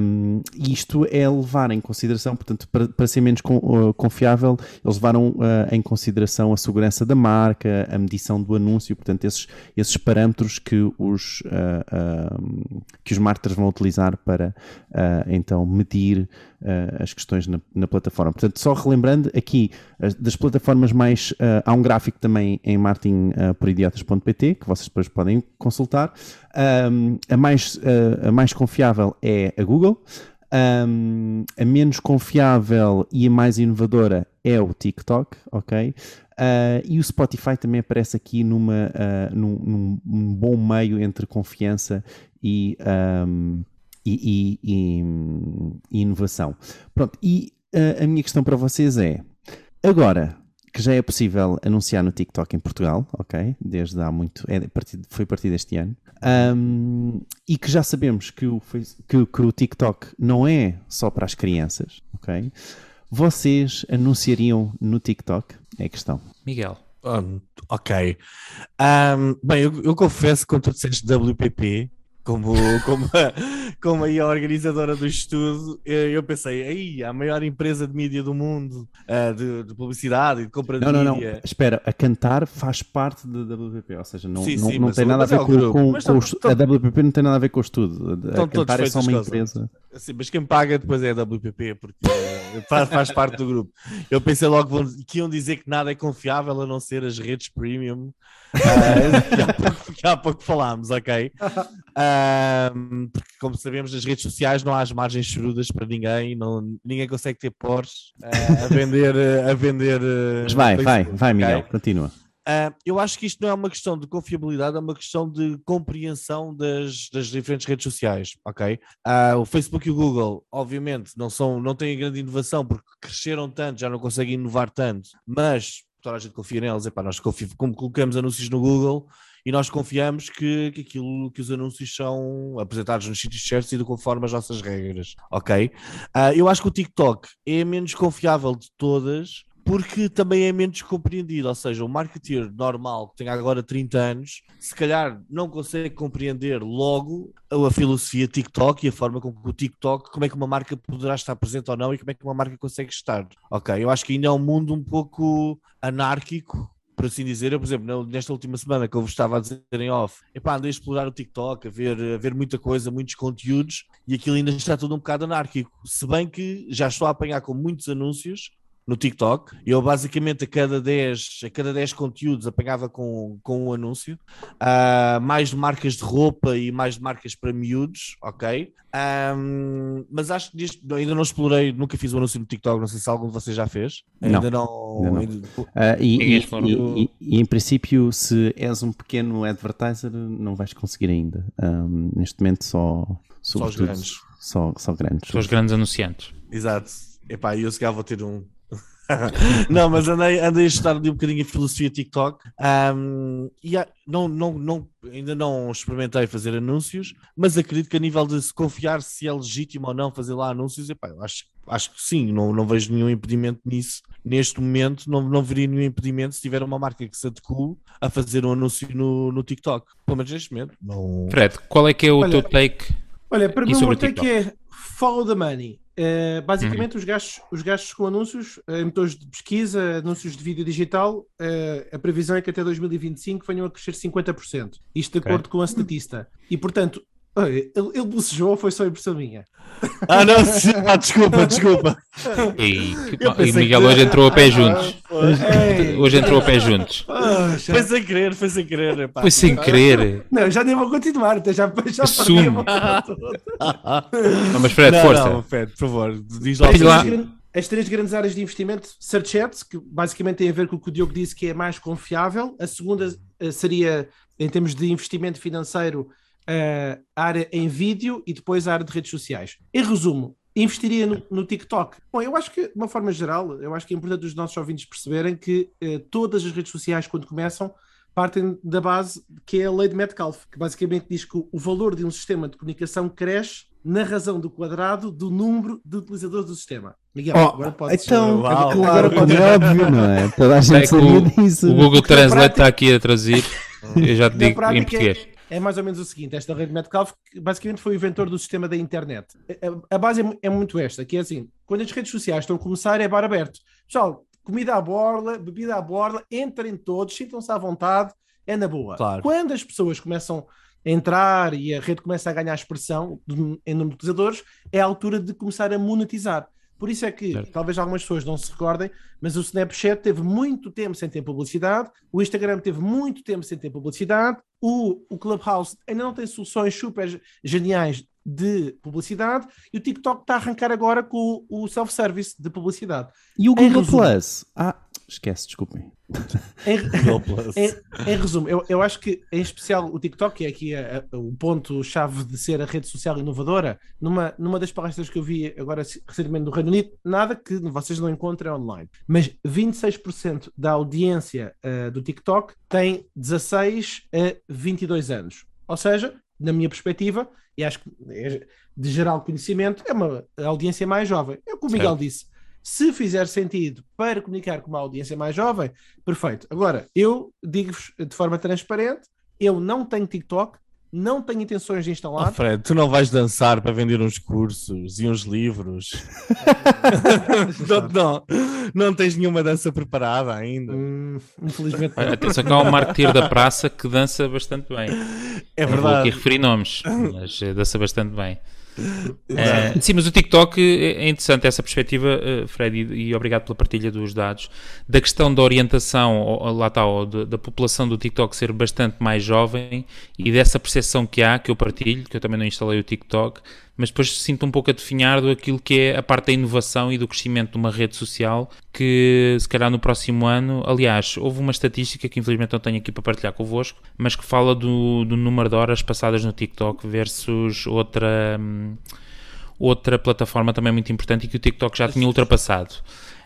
[SPEAKER 3] Um, isto é levar em consideração, portanto, para, para ser menos con- uh, confiável, eles levaram uh, em consideração a segurança da marca, a medição do anúncio, portanto, esses, esses parâmetros que os, uh, que os marketers vão utilizar para uh, então medir uh, as questões na, na plataforma. Portanto, só relembrando, aqui as- das plataformas mais. uh, há um gráfico também em marketingporidiotas.pt que vocês depois podem consultar. Um, a, mais, uh, a mais confiável é a Google. Um, a menos confiável e a mais inovadora é o TikTok, ok? Uh, e o Spotify também aparece aqui numa, uh, num, num- bom meio entre confiança e, um, e, e- e- e inovação. Pronto, e a minha questão para vocês é: agora que já é possível anunciar no TikTok em Portugal, ok? Desde há muito, é foi a partir deste ano, um, e que já sabemos que o, que, que o TikTok não é só para as crianças, ok? Vocês anunciariam no TikTok? É a questão.
[SPEAKER 1] Miguel.
[SPEAKER 2] Hum, ok. Ahm, bem, eu, eu confesso que quando tu disseste WPP, como, como, a, como aí a organizadora do estudo, eu, eu pensei, aí a maior empresa de mídia do mundo, ah, de, de publicidade e de compra de
[SPEAKER 3] Não, não, não.
[SPEAKER 2] mídia.
[SPEAKER 3] Espera, a cantar faz parte da WPP, ou seja, não,
[SPEAKER 2] Sim,
[SPEAKER 3] não,
[SPEAKER 2] sim,
[SPEAKER 3] não tem
[SPEAKER 2] o-
[SPEAKER 3] nada a
[SPEAKER 2] é
[SPEAKER 3] ver
[SPEAKER 2] o
[SPEAKER 3] com, com-
[SPEAKER 2] Mas
[SPEAKER 3] com o
[SPEAKER 2] estão-
[SPEAKER 3] estu- a WPP não tem nada a ver com o estudo. A
[SPEAKER 2] Estão
[SPEAKER 3] cantar é só uma empresa.
[SPEAKER 2] Sim, mas quem paga depois é a WPP, porque eh, faz, faz parte do grupo. Eu pensei logo que iam dizer que nada é confiável a não ser as redes premium, ah, que, há pouco, que há pouco falámos, ok? Porque, como sabemos, nas redes sociais não há as margens chorudas para ninguém, não, ninguém consegue ter Porsche ah, a vender. eh, A vender eh,
[SPEAKER 3] Mas vai, vai,
[SPEAKER 2] Facebook,
[SPEAKER 3] vai? Miguel, continua.
[SPEAKER 2] Ah, eu acho que isto não é uma questão de confiabilidade, é uma questão de compreensão das, das diferentes redes sociais, ok? Ah, o Facebook e o Google, obviamente, não, são, não têm grande inovação porque cresceram tanto, já não conseguem inovar tanto, mas toda a gente confia neles, epá, nós como colocamos anúncios no Google e nós confiamos que, que aquilo que os anúncios são apresentados nos sítios certos e de conforme as nossas regras, ok? Ah, eu acho que o TikTok é a menos confiável de todas porque também é menos compreendido, ou seja, o marketeer normal que tem agora 30 anos, se calhar não consegue compreender logo a filosofia TikTok e a forma como o TikTok, como é que uma marca poderá estar presente ou não e como é que uma marca consegue estar. Ok, eu acho que ainda é um mundo um pouco anárquico por assim dizer. Eu, por exemplo, nesta última semana que eu vos estava a dizer em off, epá, andei a explorar o TikTok, a ver, a ver muita coisa, muitos conteúdos, e aquilo ainda está tudo um bocado anárquico. Se bem que já estou a apanhar com muitos anúncios no TikTok. Eu basicamente a cada 10, a cada 10 conteúdos apanhava com, com um anúncio. Ah, mais de marcas de roupa e mais de marcas para miúdos, ok? Ahm, mas acho que disto- ainda não explorei, nunca fiz um anúncio no TikTok, não sei se algum de vocês já fez.
[SPEAKER 3] Não.
[SPEAKER 2] Ainda não.
[SPEAKER 3] Ainda não.
[SPEAKER 2] ainda-
[SPEAKER 3] Ah, e, e- e- e- e, em princípio, se és um pequeno advertiser, não vais conseguir ainda. Ahm, neste momento, só,
[SPEAKER 2] os
[SPEAKER 3] sobretudo,
[SPEAKER 2] grandes.
[SPEAKER 3] Só, só grandes.
[SPEAKER 1] São os grandes anunciantes.
[SPEAKER 2] Exato. Epá, eu se calhar vou ter um. (laughs) não, mas andei, andei a estudar ali um bocadinho a filosofia TikTok ahm, e há- não, não, não, ainda não experimentei fazer anúncios, mas acredito que a nível de se confiar se é legítimo ou não fazer lá anúncios, epá, eu acho, acho que sim, não, não vejo nenhum impedimento nisso. Neste momento, não, não veria nenhum impedimento se tiver uma marca que se adeque a fazer um anúncio no, no TikTok. Pelo menos neste momento. Não...
[SPEAKER 1] Fred, qual é que é o
[SPEAKER 4] Olha,
[SPEAKER 1] teu take?
[SPEAKER 4] Olha, para mim o meu
[SPEAKER 1] o
[SPEAKER 4] take é follow the money. Uh, basicamente, os, gastos, os gastos com anúncios, uh, motores de pesquisa, anúncios de vídeo digital, uh, a previsão é que até 2025 venham a crescer 50%. Isto de acordo com a statista. E, portanto, ele, ele bocejou ou foi só impressão minha?
[SPEAKER 2] Ah, não, sim, (laughs) ah, desculpa, desculpa.
[SPEAKER 1] E, e Miguel
[SPEAKER 2] que-
[SPEAKER 1] hoje entrou a pé juntos.
[SPEAKER 4] Ei,
[SPEAKER 1] Hoje entrou a pé juntos.
[SPEAKER 4] poxa.
[SPEAKER 2] Foi sem querer, foi sem querer. epá.
[SPEAKER 1] Foi sem querer.
[SPEAKER 4] Não, já nem vou continuar, até já, já
[SPEAKER 1] Assume.
[SPEAKER 4] perdi a vontade toda. (laughs)
[SPEAKER 1] Não, mas Fred,
[SPEAKER 2] não,
[SPEAKER 1] força.
[SPEAKER 2] Não, Fred, por favor, diz lá.
[SPEAKER 1] Lá.
[SPEAKER 4] As três, as três grandes áreas de investimento, Search Ads, que basicamente tem a ver com o que o Diogo disse que é mais confiável. A segunda eh, seria, em termos de investimento financeiro, a área em vídeo e depois a área de redes sociais. Em resumo, investiria no, no TikTok. Bom, eu acho que, de uma forma geral, eu acho que é importante os nossos ouvintes perceberem que eh, todas as redes sociais, quando começam, partem da base que é a lei de Metcalfe, que basicamente diz que o o valor de um sistema de comunicação cresce na razão do quadrado do número de utilizadores do sistema. Miguel,
[SPEAKER 3] Oh,
[SPEAKER 4] agora pode
[SPEAKER 3] então,
[SPEAKER 2] Uau.
[SPEAKER 3] agora como é óbvio, não é? Toda a gente
[SPEAKER 1] É
[SPEAKER 3] sabia
[SPEAKER 1] o,
[SPEAKER 3] disso.
[SPEAKER 1] o Google Translate
[SPEAKER 4] prática-
[SPEAKER 1] está aqui a traduzir. Eu já te digo em português.
[SPEAKER 4] É mais ou menos o seguinte: esta rede Metcalfe que basicamente foi o inventor do sistema da internet. A, a base é, é muito esta, que é assim: quando as redes sociais estão a começar, é bar aberto. Pessoal, comida à borla, bebida à borla, entrem todos, sintam-se à vontade, é na boa.
[SPEAKER 2] Claro.
[SPEAKER 4] Quando as pessoas começam a entrar e a rede começa a ganhar expressão em número de utilizadores, é a altura de começar a monetizar. Por isso é que
[SPEAKER 1] Certo.
[SPEAKER 4] talvez algumas pessoas não se recordem, mas o Snapchat teve muito tempo sem ter publicidade, o Instagram teve muito tempo sem ter publicidade, o, o Clubhouse ainda não tem soluções super geniais de publicidade e o TikTok está a arrancar agora com o, o self-service de publicidade.
[SPEAKER 3] E o Google
[SPEAKER 4] resumo-
[SPEAKER 3] Plus? Ah, esquece, desculpem.
[SPEAKER 4] Em, (laughs) (laughs) em, em resumo, eu, eu acho que em especial o TikTok, que é aqui a- a- o ponto-chave de ser a rede social inovadora, numa, numa das palestras que eu vi agora recentemente no Reino Unido, nada que vocês não encontrem online, mas 26% da audiência eh, do TikTok tem 16 a 22 anos. Ou seja, na minha perspectiva, e acho que é de geral conhecimento, é uma audiência mais jovem. É o que o Miguel disse. Se fizer sentido para comunicar com uma audiência mais jovem, perfeito. Agora, eu digo-vos de forma transparente: eu não tenho TikTok, não tenho intenções de
[SPEAKER 2] Oh,
[SPEAKER 4] instalar.
[SPEAKER 2] Fred, tu não vais dançar para vender uns cursos e uns livros. (laughs) não, não, não tens nenhuma dança preparada ainda.
[SPEAKER 4] Hum, infelizmente, não.
[SPEAKER 1] Atenção que há um marketeer da praça que dança bastante bem.
[SPEAKER 2] É
[SPEAKER 1] Não vou aqui
[SPEAKER 2] verdade.
[SPEAKER 1] referir nomes, mas eh, dança bastante bem. Eh, sim, mas o TikTok eh, é interessante essa perspectiva, eh, Fred, e, e obrigado pela partilha dos dados, da questão da orientação, lá está, da população do TikTok ser bastante mais jovem e dessa percepção que há, que eu partilho, que eu também não instalei o TikTok, mas depois sinto um pouco a definhar do aquilo que é a parte da inovação e do crescimento de uma rede social que se calhar no próximo ano, aliás, houve uma estatística que infelizmente não tenho aqui para partilhar convosco, mas que fala do, do número de horas passadas no TikTok versus outra, hum, outra plataforma também muito importante e que o TikTok já tinha ultrapassado.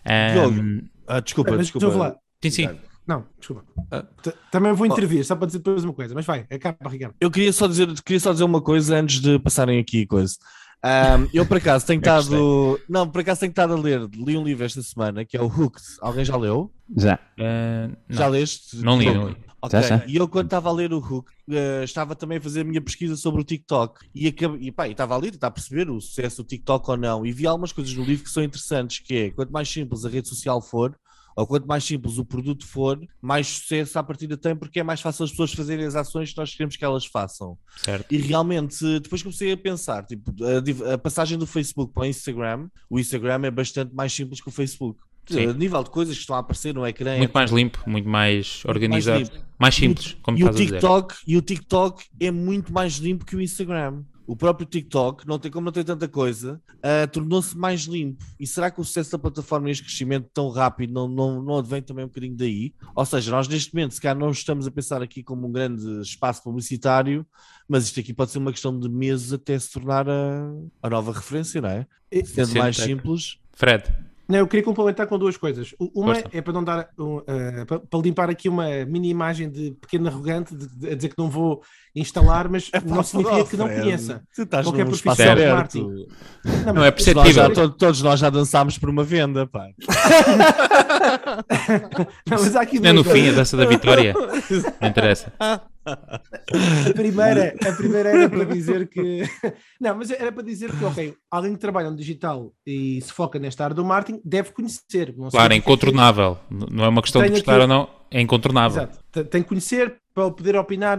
[SPEAKER 1] Hum,
[SPEAKER 2] Ah, desculpa, desculpa.
[SPEAKER 4] estou a falar.
[SPEAKER 1] sim, sim.
[SPEAKER 4] Não, desculpa.
[SPEAKER 2] Ah.
[SPEAKER 4] Também vou intervir, só para dizer depois uma coisa, mas vai, acaba, Ricardo.
[SPEAKER 2] Eu queria só dizer, queria só dizer uma coisa antes de passarem aqui coisa. Ahm, eu por acaso tenho (laughs) estado. Não, por acaso tenho estado a ler, li um livro esta semana que é o Hooked. Alguém já leu?
[SPEAKER 3] Já.
[SPEAKER 1] Uh, não,
[SPEAKER 2] Já leste?
[SPEAKER 1] não li, não li.
[SPEAKER 2] Ok,
[SPEAKER 3] Já, já.
[SPEAKER 2] E eu, quando estava a ler o Hook, eh, estava também a fazer a minha pesquisa sobre o TikTok e, acab- e, pá, e estava ali a tentar perceber o sucesso do TikTok ou não. E vi algumas coisas no livro que são interessantes, que é quanto mais simples a rede social for, ou quanto mais simples o produto for, mais sucesso à partida tem, porque é mais fácil as pessoas fazerem as ações que nós queremos que elas façam.
[SPEAKER 1] Certo.
[SPEAKER 2] E realmente, depois comecei a pensar, tipo, a, a passagem do Facebook para o Instagram, o Instagram é bastante mais simples que o Facebook.
[SPEAKER 1] Sim.
[SPEAKER 2] A nível de coisas que estão a aparecer no ecrã, é
[SPEAKER 1] Muito mais limpo, muito mais organizado,
[SPEAKER 2] limpo.
[SPEAKER 1] mais, simples, como
[SPEAKER 2] e o
[SPEAKER 1] estás a dizer.
[SPEAKER 2] TikTok, e o TikTok é muito mais limpo que o Instagram. O próprio TikTok, não tem, como não tem tanta coisa, ah, tornou-se mais limpo. E será que o sucesso da plataforma e este crescimento tão rápido não, não, não advém também um bocadinho daí? Ou seja, nós neste momento, se calhar não estamos a pensar aqui como um grande espaço publicitário, mas isto aqui pode ser uma questão de meses até se tornar a, a nova referência, não é? Sendo
[SPEAKER 1] Sim,
[SPEAKER 2] mais simples.
[SPEAKER 1] Fred,
[SPEAKER 4] Não, eu queria complementar com duas coisas. Uma
[SPEAKER 1] Força.
[SPEAKER 4] é para não dar um, eh, para, para limpar aqui uma mini imagem de pequeno arrogante, de, de- a dizer que não vou instalar, mas (laughs) não significa que não conheça.
[SPEAKER 2] Tu estás
[SPEAKER 4] Qualquer profissional de marketing.
[SPEAKER 1] não é
[SPEAKER 4] mas-
[SPEAKER 2] Nós
[SPEAKER 1] perceptível.
[SPEAKER 2] já, to- todos nós já dançámos por uma venda, pá. (laughs)
[SPEAKER 4] Não, mas há aqui
[SPEAKER 1] Não é no fim, a dança da (laughs) vitória. Não interessa.
[SPEAKER 4] A primeira, a primeira era para (laughs) dizer que. (laughs) Não, mas era para dizer que, ok, alguém que trabalha no digital e se foca nesta área do marketing deve conhecer.
[SPEAKER 1] Claro, é incontornável. Não é uma questão de
[SPEAKER 4] Tenho
[SPEAKER 1] gostar
[SPEAKER 4] aqui-
[SPEAKER 1] ou não, é incontornável.
[SPEAKER 4] Exato. Tem- que conhecer para poder opinar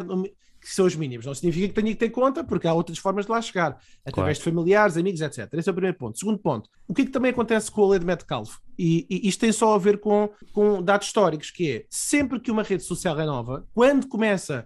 [SPEAKER 4] que são os mínimos. Não significa que tenha que ter conta, porque há outras formas de lá chegar, através
[SPEAKER 1] Claro.
[SPEAKER 4] de familiares, amigos, etc. Esse é o primeiro ponto. Segundo ponto, o que é que também acontece com a lei de Metcalfe? E, e isto tem só a ver com, com dados históricos, que é sempre que uma rede social é nova, quando começa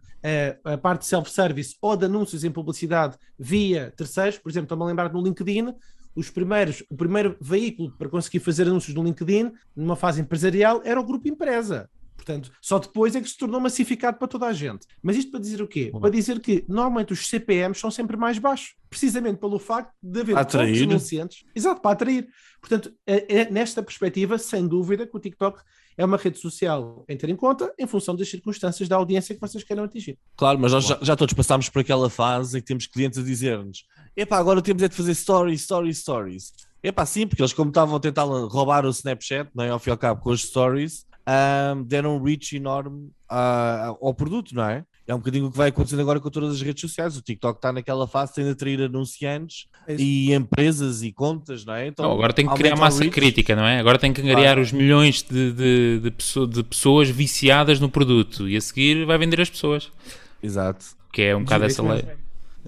[SPEAKER 4] a, a parte de self-service ou de anúncios em publicidade via terceiros, por exemplo, estou-me a lembrar no LinkedIn, os primeiros, o primeiro veículo para conseguir fazer anúncios no LinkedIn, numa fase empresarial, era o grupo empresa. Portanto, só depois é que se tornou massificado para toda a gente. Mas isto para dizer o quê? Para dizer que normalmente os CPMs são sempre mais baixos, precisamente pelo facto de haver
[SPEAKER 2] Atrair.
[SPEAKER 4] poucos anunciantes. Exato, para atrair. Portanto, é- é nesta perspectiva, sem dúvida, que o TikTok é uma rede social em ter em conta em função das circunstâncias da audiência que vocês queiram atingir.
[SPEAKER 2] Claro, mas nós já, já todos passámos por aquela fase em que temos clientes a dizer-nos: epá, agora temos é de fazer stories, stories, stories. Epá, sim, porque eles, como estavam a tentar roubar o Snapchat, não é? ao fim e ao cabo, com as stories, ahm, deram um reach enorme ah, ao produto, não é? É um bocadinho o que vai acontecendo agora com todas as redes sociais. O TikTok está naquela fase, tem de atrair anunciantes
[SPEAKER 4] É
[SPEAKER 2] e empresas e contas, não é? Então,
[SPEAKER 1] Não, agora tem que criar massa
[SPEAKER 2] reach.
[SPEAKER 1] crítica, não é? Agora tem que angariar
[SPEAKER 2] Claro.
[SPEAKER 1] os milhões de, de, de, de pessoas viciadas no produto e a seguir vai vender as pessoas.
[SPEAKER 2] Exato.
[SPEAKER 1] Que é um bocado essa lei.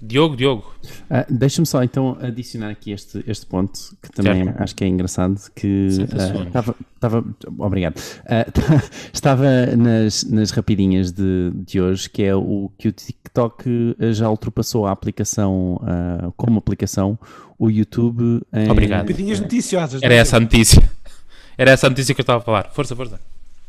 [SPEAKER 1] Diogo, Diogo.
[SPEAKER 3] Ah, Deixa-me só então adicionar aqui este, este ponto que também
[SPEAKER 1] Certo.
[SPEAKER 3] acho que é engraçado que ah, estava, estava obrigado Ah, (laughs) estava nas, nas rapidinhas de, de hoje que é o que o TikTok já ultrapassou a aplicação como aplicação o YouTube em,
[SPEAKER 1] Obrigado.
[SPEAKER 4] Pedinhas noticiosas.
[SPEAKER 1] Era
[SPEAKER 4] não é?
[SPEAKER 1] essa a notícia. (laughs) Era essa a notícia que eu estava a falar. Força, força.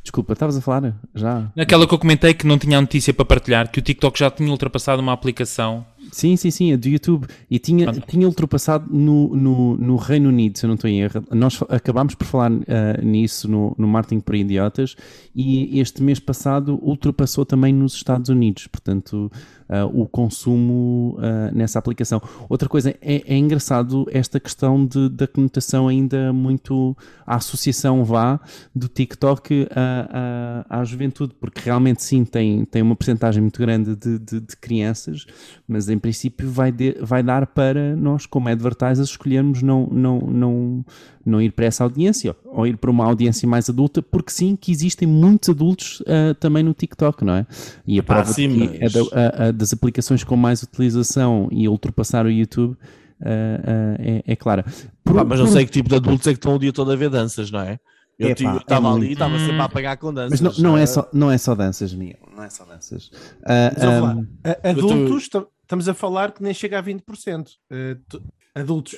[SPEAKER 3] desculpa estavas a falar já
[SPEAKER 1] Naquela que eu comentei que não tinha a notícia para partilhar, que o TikTok já tinha ultrapassado uma aplicação.
[SPEAKER 3] Sim, sim, sim, a do YouTube. E tinha,
[SPEAKER 1] Pronto.
[SPEAKER 3] tinha ultrapassado no, no, no Reino Unido, se eu não estou em erro. Nós acabámos por falar ah, nisso no, no Marketing por Idiotas e este mês passado ultrapassou também nos Estados Unidos. Portanto, ah, o consumo ah, nessa aplicação. Outra coisa, é, é engraçado esta questão de, da conotação ainda muito à associação vá do TikTok à, à, à juventude, porque realmente sim, tem, tem uma porcentagem muito grande de, de, de crianças, mas em princípio vai, de- vai dar para nós, como advertisers, escolhermos não, não, não, não ir para essa audiência ou ir para uma audiência mais adulta, porque sim que existem muitos adultos ah, também no TikTok, não é? E a
[SPEAKER 2] Pá,
[SPEAKER 3] prova
[SPEAKER 2] sim,
[SPEAKER 3] de que
[SPEAKER 2] mas-
[SPEAKER 3] é da- a- a das aplicações com mais utilização e ultrapassar o YouTube ah, ah, é, é clara. Por-
[SPEAKER 2] Pá, mas não
[SPEAKER 3] por-
[SPEAKER 2] sei que tipo de adultos é que estão o dia todo a ver danças, não é? Eu
[SPEAKER 3] Epá,
[SPEAKER 2] estava
[SPEAKER 3] é
[SPEAKER 2] ali e estava sempre a apanhar com danças.
[SPEAKER 3] Mas não, não, é
[SPEAKER 2] ah,
[SPEAKER 3] só, não é só danças, Miguel. Não é só danças. Ah,
[SPEAKER 4] Mas vamos lá.
[SPEAKER 3] ahm,
[SPEAKER 4] A- Adultos, tam- estamos a falar que nem chega a 20%. Eh, tu- adultos.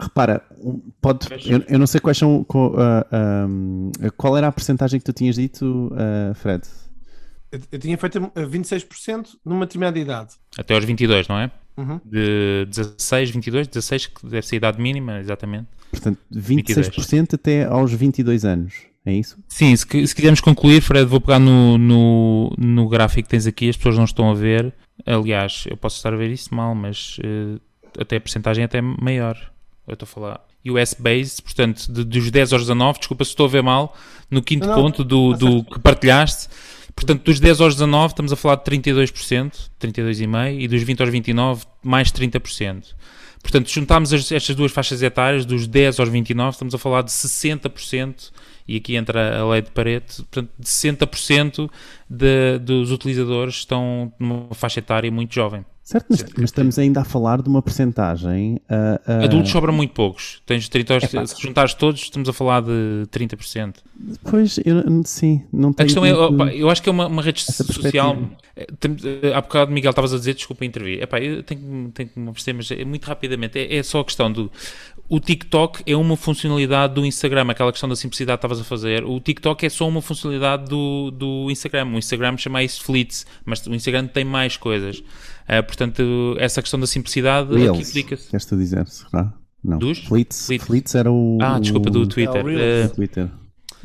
[SPEAKER 3] repara, um, pode, eu, eu não sei quais são. co- ah, ahm, qual era a percentagem que tu tinhas dito, ah, Fred?
[SPEAKER 4] Eu, eu tinha feito eh, 26% numa determinada idade.
[SPEAKER 1] Até aos 22, não é?
[SPEAKER 4] Uhum.
[SPEAKER 1] De 16, 22, 16, que deve ser a idade mínima, exatamente.
[SPEAKER 3] Portanto, 26% até aos 22 anos. É isso?
[SPEAKER 1] Sim, se, se quisermos concluir, Fred, vou pegar no, no, no gráfico que tens aqui, as pessoas não estão a ver. Aliás, eu posso estar a ver isso mal, mas eh, até a porcentagem é até maior. Eu estou a falar US Base, portanto, de- dos 10 aos 19, desculpa se estou a ver mal, no quinto
[SPEAKER 4] Não,
[SPEAKER 1] ponto do, do que partilhaste. Portanto, dos 10 aos 19 estamos a falar de 32%, 32,5%, e dos 20 aos 29 mais 30%. Portanto, juntámos as- estas duas faixas etárias, dos 10 aos 29, estamos a falar de 60%, e aqui entra a lei de Pareto, portanto, de 60% de, dos utilizadores estão numa faixa etária muito jovem.
[SPEAKER 3] Certo, mas, mas estamos ainda a falar de uma percentagem. ah, ah,
[SPEAKER 1] Adultos sobram muito poucos. Tens 30,
[SPEAKER 3] Epá.
[SPEAKER 1] se juntares todos, estamos a falar de 30%.
[SPEAKER 3] Pois, eu, sim, não
[SPEAKER 1] A
[SPEAKER 3] tenho.
[SPEAKER 1] questão é,
[SPEAKER 3] muito-
[SPEAKER 1] opa, eu acho que é uma, uma rede social. eh, eh, Há bocado, Miguel, estavas a dizer, desculpa intervir. Epá, eu tenho, que- tenho que me oferecer, mas é muito rapidamente. É, é só a questão do. O TikTok é uma funcionalidade do Instagram, aquela questão da simplicidade que estavas a fazer. O TikTok é só uma funcionalidade do, do Instagram. O Instagram chama isso Fleets, mas o Instagram tem mais coisas. Eh, portanto, essa questão da simplicidade aqui
[SPEAKER 3] Reels,
[SPEAKER 1] aplica-se.
[SPEAKER 3] queres tu dizer, será? Não.
[SPEAKER 1] Dos?
[SPEAKER 3] Fleets,
[SPEAKER 1] Fleets.
[SPEAKER 3] Fleets era o.
[SPEAKER 1] Ah, desculpa, do Twitter.
[SPEAKER 2] Reels.
[SPEAKER 3] O Twitter.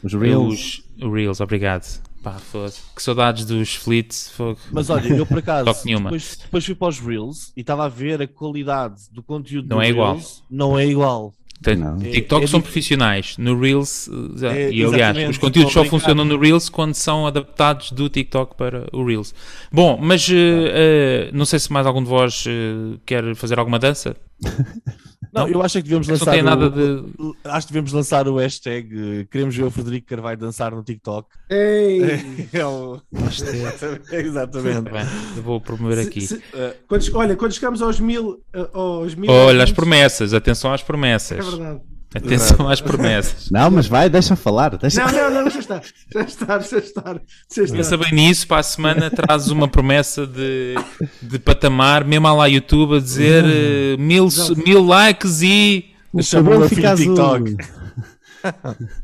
[SPEAKER 3] Os Reels.
[SPEAKER 1] Os Reels, obrigado. Pá, foda-se. que saudades dos Fleets. fogo.
[SPEAKER 2] Mas olha, eu por acaso,
[SPEAKER 1] Toque nenhuma.
[SPEAKER 2] depois, depois fui para os Reels e estava a ver a qualidade do conteúdo
[SPEAKER 1] Não é igual.
[SPEAKER 2] Reels, Não é igual.
[SPEAKER 3] Não.
[SPEAKER 1] TikTok
[SPEAKER 2] É- é
[SPEAKER 1] são profissionais. No Reels,
[SPEAKER 2] É,
[SPEAKER 1] e aliás, os conteúdos só funcionam no Reels quando são adaptados do TikTok para o Reels. Bom, mas uh, uh, não sei se mais algum de vós uh, quer fazer alguma dança. (laughs)
[SPEAKER 2] Não, eu acho que devemos
[SPEAKER 1] Não
[SPEAKER 2] lançar.
[SPEAKER 1] tem
[SPEAKER 2] o-
[SPEAKER 1] nada de.
[SPEAKER 2] Acho que devemos lançar o hashtag Queremos ver o Frederico Carvalho dançar no TikTok.
[SPEAKER 4] Ei! (laughs)
[SPEAKER 2] É o... (laughs) Exatamente.
[SPEAKER 1] Bem, eu vou promover
[SPEAKER 4] Se-
[SPEAKER 1] aqui.
[SPEAKER 4] se- quando- olha, quando chegamos aos mil. eh, Aos mil
[SPEAKER 1] Olha, as promessas, atenção às promessas.
[SPEAKER 4] É verdade.
[SPEAKER 1] Atenção às promessas.
[SPEAKER 3] Não, mas vai, deixa falar. Deixa...
[SPEAKER 4] Não, não, não, deixa estar. Deixa estar, deixa estar. Deixa
[SPEAKER 1] Pensa bem nisso, para a semana trazes uma promessa de, de patamar, mesmo à lá YouTube, a dizer uh, mil, mil likes e.
[SPEAKER 2] Filho
[SPEAKER 3] azul.
[SPEAKER 2] TikTok. (laughs)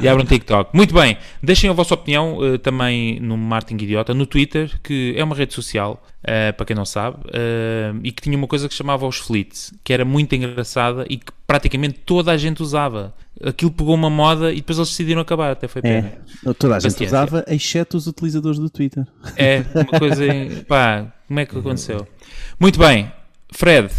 [SPEAKER 1] E abram TikTok. Muito bem, deixem a vossa opinião eh, também no Martin Idiota, no Twitter, que é uma rede social, eh, para quem não sabe, eh, e que tinha uma coisa que se chamava os Fleets, que era muito engraçada e que praticamente toda a gente usava. Aquilo pegou uma moda e depois eles decidiram acabar, até foi pena.
[SPEAKER 3] É, toda a gente
[SPEAKER 1] Paciência.
[SPEAKER 3] usava, exceto os utilizadores do Twitter.
[SPEAKER 1] É, uma coisa. (laughs) pá, como é que aconteceu? Muito bem, Fred,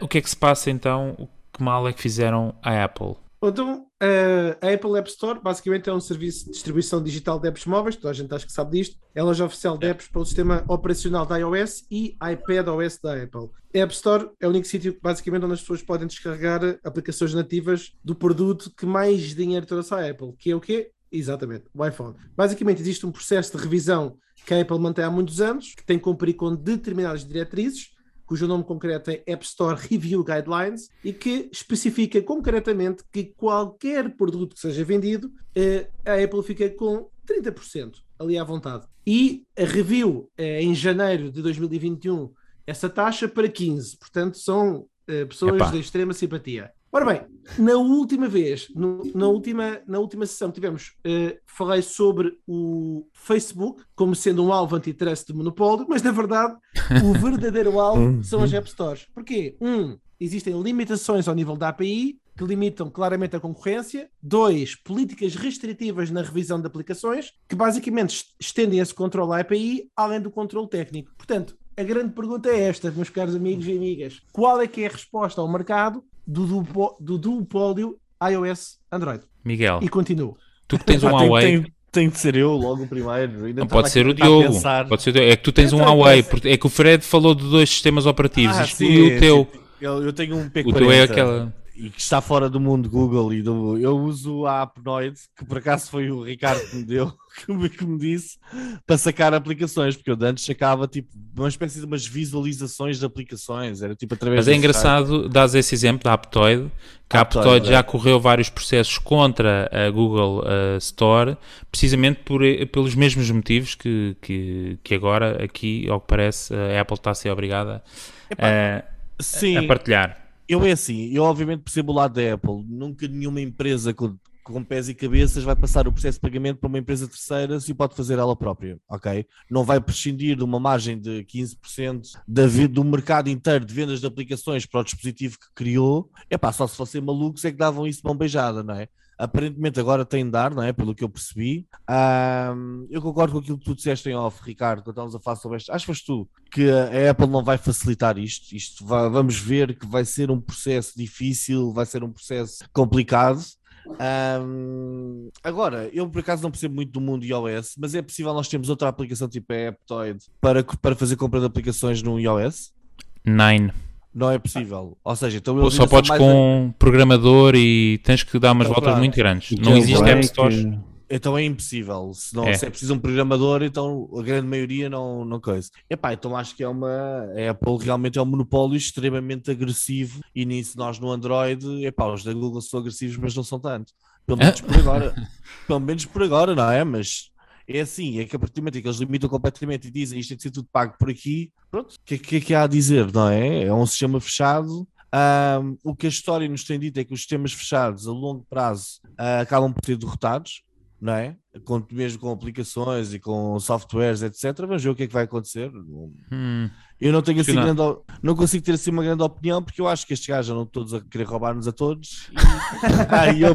[SPEAKER 1] o que é que se passa então? Que mal é que fizeram à Apple?
[SPEAKER 4] Então, eh, a Apple App Store basicamente é um serviço de distribuição digital de apps móveis, toda a gente acho que sabe disto. É a loja oficial de apps para o sistema operacional da iOS e iPadOS da Apple. A App Store é o único sítio basicamente onde as pessoas podem descarregar aplicações nativas do produto que mais dinheiro trouxe à Apple, que é o quê? Exatamente, o iPhone. Basicamente existe um processo de revisão que a Apple mantém há muitos anos, que tem que cumprir com determinadas diretrizes, cujo nome concreto é App Store Review Guidelines, e que especifica concretamente que qualquer produto que seja vendido, eh, a Apple fica com 30% ali à vontade. E a review eh, em janeiro de 2021 essa taxa para 15%, portanto são eh, pessoas
[SPEAKER 1] Epá.
[SPEAKER 4] de extrema simpatia. Ora bem, na última vez, no- na, última, na última sessão que tivemos, eh, falei sobre o Facebook como sendo um alvo antitrust de monopólio, mas na verdade o (laughs) verdadeiro alvo são as App Stores. Porquê? Um, existem limitações ao nível da API que limitam claramente a concorrência. Dois, políticas restritivas na revisão de aplicações que basicamente est- estendem esse controle à API além do controle técnico. Portanto, a grande pergunta é esta, meus caros amigos e amigas. Qual é que é a resposta ao mercado do, do duopólio iOS Android?
[SPEAKER 1] Miguel,
[SPEAKER 4] E continuo.
[SPEAKER 1] tu que tens (laughs) um
[SPEAKER 2] Ah, tem,
[SPEAKER 1] Huawei.
[SPEAKER 2] tem- tem de ser eu logo primeiro. Ainda
[SPEAKER 1] Não pode ser o Diogo.
[SPEAKER 2] pensar.
[SPEAKER 1] Pode ser o Diogo. É que tu tens um
[SPEAKER 2] Então,
[SPEAKER 1] Huawei. porque- É que o Fred falou de dois sistemas operativos.
[SPEAKER 2] Ah,
[SPEAKER 1] Isto
[SPEAKER 2] sim,
[SPEAKER 1] e o teu.
[SPEAKER 2] sim. Eu, eu tenho um P40
[SPEAKER 1] O teu é aquela.
[SPEAKER 2] E que está fora do mundo Google e do, eu uso a Apnoid, que por acaso foi o Ricardo que me deu, (laughs) que me, que me disse, para sacar aplicações, porque eu de antes sacava tipo uma espécie de umas visualizações de aplicações, era tipo através
[SPEAKER 1] Mas é
[SPEAKER 2] do
[SPEAKER 1] engraçado, dás esse exemplo da Aptoid, que a
[SPEAKER 2] Aptoide
[SPEAKER 1] já
[SPEAKER 2] é.
[SPEAKER 1] correu vários processos contra a Google uh, Store, precisamente por, pelos mesmos motivos que, que, que agora aqui, ao que parece, a Apple está a ser obrigada a,
[SPEAKER 2] Sim,
[SPEAKER 1] a partilhar.
[SPEAKER 2] Eu é assim, eu obviamente percebo o lado da Apple, nunca nenhuma empresa com, com pés e cabeças vai passar o processo de pagamento para uma empresa terceira se pode fazer ela própria, ok? Não vai prescindir de uma margem de 15% da, do mercado inteiro de vendas de aplicações para o dispositivo que criou. É pá, só se fossem malucos é que davam isso de mão beijada, não é? Aparentemente agora tem de dar, não é? Pelo que eu percebi. Ahm, eu concordo com aquilo que tu disseste em off, Ricardo, quando estávamos a falar sobre isto. Foste tu que a Apple não vai facilitar isto. Isto vai- vamos ver que vai ser um processo difícil, vai ser um processo complicado. Ahm, agora, eu por acaso não percebo muito do mundo iOS, mas é possível nós termos outra aplicação tipo a Aptoid para, para fazer compra de aplicações no iOS?
[SPEAKER 1] Nine.
[SPEAKER 2] Não é possível. Ou seja, então
[SPEAKER 1] Ou só podes
[SPEAKER 2] mais-
[SPEAKER 1] com um programador e tens que dar umas
[SPEAKER 2] Então,
[SPEAKER 1] voltas
[SPEAKER 2] claro.
[SPEAKER 1] muito grandes. Não existe
[SPEAKER 3] jailbreak,
[SPEAKER 1] App Stores.
[SPEAKER 3] eh,
[SPEAKER 2] Então é impossível. Se, não,
[SPEAKER 1] É.
[SPEAKER 2] se é preciso um programador, então a grande maioria não, não coisa. Epá, então acho que é uma. A Apple realmente é um monopólio extremamente agressivo e nisso nós no Android, epá, os da Google são agressivos, mas não são tanto. Pelo menos por agora. Pelo menos por agora, não é? Mas é assim, é que a partir do momento em que eles limitam completamente e dizem isto tem de ser tudo pago por aqui, pronto, o que, é- que que há a dizer, não é? É um sistema fechado. Ahm, o que a história nos tem dito é que os sistemas fechados a longo prazo ah, acabam por ser derrotados, não é? Com, mesmo com aplicações e com softwares, etc. Vamos ver o que é que vai acontecer.
[SPEAKER 1] Hum,
[SPEAKER 2] Eu não tenho assim
[SPEAKER 1] não.
[SPEAKER 2] grande, não consigo ter assim uma grande opinião porque eu acho que estes gajos andam todos a querer roubar-nos a todos. E, (laughs) ah, e eu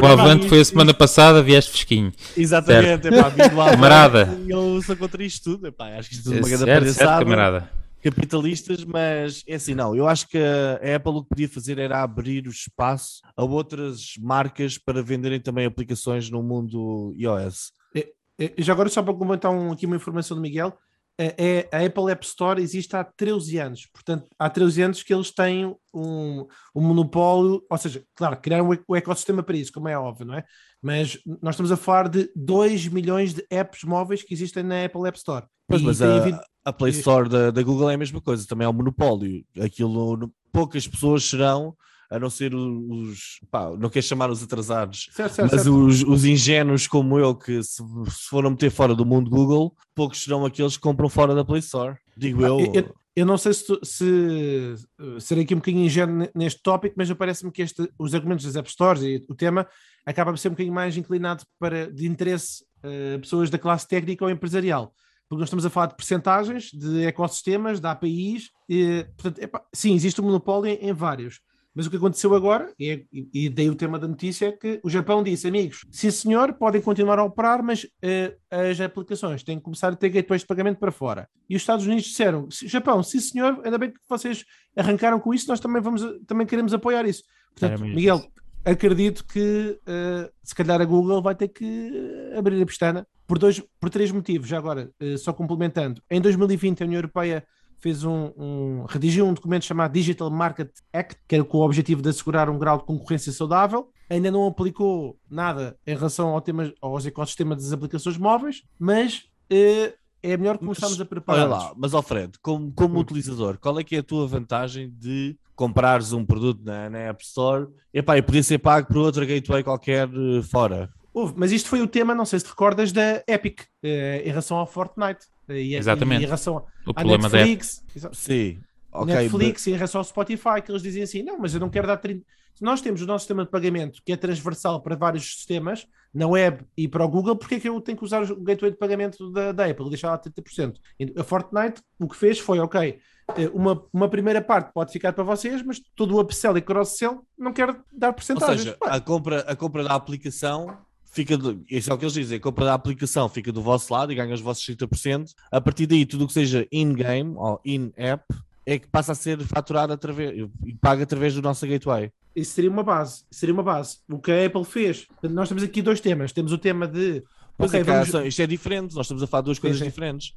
[SPEAKER 1] o Avante foi a semana passada, vieste fresquinho.
[SPEAKER 2] Exatamente, epá, vindo lá
[SPEAKER 1] Camarada.
[SPEAKER 2] Eu sou contra isto tudo, epá, acho que isto é uma grande
[SPEAKER 1] certo, certo,
[SPEAKER 2] palhaçada,
[SPEAKER 1] camarada.
[SPEAKER 2] Capitalistas, mas é assim, não, eu acho que a Apple o que podia fazer era abrir o espaço a outras marcas para venderem também aplicações no mundo iOS.
[SPEAKER 4] Eh, Já agora, só para comentar um- aqui uma informação do Miguel, é, a Apple App Store existe há 13 anos, portanto, há 13 anos que eles têm um, um monopólio, ou seja, claro, criaram o ecossistema para isso, como é óbvio, não é? Mas nós estamos a falar de 2 milhões de apps móveis que existem na Apple App Store.
[SPEAKER 2] Pois, mas a,
[SPEAKER 4] havido-
[SPEAKER 2] a Play. Store da, da Google é a mesma coisa, também é um monopólio. Aquilo, poucas pessoas serão, a não ser os, pá, não quero chamar os atrasados,
[SPEAKER 4] Certo, certo,
[SPEAKER 2] mas
[SPEAKER 4] certo.
[SPEAKER 2] os, os ingênuos como eu, que se, se foram meter fora do mundo Google, poucos serão aqueles que compram fora da Play Store. Digo eu.
[SPEAKER 4] Ah, eu- Eu não sei se, tu- se uh, serei aqui um bocadinho ingênuo ne- neste tópico, mas parece-me que este, os argumentos das App Stores e o tema acaba por ser um bocadinho mais inclinado para de interesse uh, pessoas da classe técnica ou empresarial. Porque nós estamos a falar de percentagens, de ecossistemas, de APIs, e, portanto, epá, sim, existe um monopólio em, em vários. Mas o que aconteceu agora, e, é- e- e daí o tema da notícia, é que o Japão disse, amigos, sim senhor, podem continuar a operar, mas eh, as aplicações têm que começar a ter gateways de pagamento para fora. E os Estados Unidos disseram, Japão, sim senhor, ainda bem que vocês arrancaram com isso, nós também, vamos, também queremos apoiar isso. Portanto, Miguel, acredito que eh, se calhar a Google vai ter que abrir a pestana por, dois, por três motivos. Já agora, eh, só complementando, em 2020 a União Europeia fez um, um- redigiu um documento chamado Digital Market Act, que era com o objetivo de assegurar um grau de concorrência saudável. Ainda não aplicou nada em relação ao tema, aos ecossistemas das aplicações móveis, mas eh, é melhor começarmos a preparar.
[SPEAKER 2] Olha lá, mas Alfredo, como, como
[SPEAKER 4] Hum.
[SPEAKER 2] utilizador, qual é que é a tua vantagem de comprares um produto na, na App Store epá, e poder ser pago por outra gateway qualquer eh, fora?
[SPEAKER 4] Houve, mas isto foi o tema, não sei se te recordas, da Epic eh, em relação ao Fortnite. E,
[SPEAKER 1] Exatamente.
[SPEAKER 4] E em relação
[SPEAKER 1] O
[SPEAKER 4] à
[SPEAKER 1] problema da
[SPEAKER 4] Netflix. Exa-
[SPEAKER 2] Sim, ok.
[SPEAKER 4] Netflix e em relação ao Spotify, que eles dizem assim: não, mas eu não quero dar 30. Se nós temos o nosso sistema de pagamento que é transversal para vários sistemas, na web e para o Google, porque é que eu tenho que usar o gateway de pagamento da, da Apple e deixar lá 30%? E A Fortnite o que fez foi: ok, eh, uma, uma primeira parte pode ficar para vocês, mas todo o upsell e cross-sell não quero dar
[SPEAKER 2] Ou
[SPEAKER 4] porcentagens.
[SPEAKER 2] seja, a compra, a compra da aplicação fica do, isso é o que eles dizem, a compra da aplicação fica do vosso lado e ganha os vossos 30%. A partir daí, tudo o que seja in-game ou in-app é que passa a ser faturado através e paga através do nosso gateway.
[SPEAKER 4] Isso seria uma base. Seria uma base. O que a Apple fez. Nós temos aqui dois temas. Temos o tema de.
[SPEAKER 2] Pois
[SPEAKER 4] ok,
[SPEAKER 2] é, cara,
[SPEAKER 4] vamos-
[SPEAKER 2] só- isto é diferente, nós estamos a falar de duas coisas
[SPEAKER 4] Sim, sim.
[SPEAKER 2] diferentes.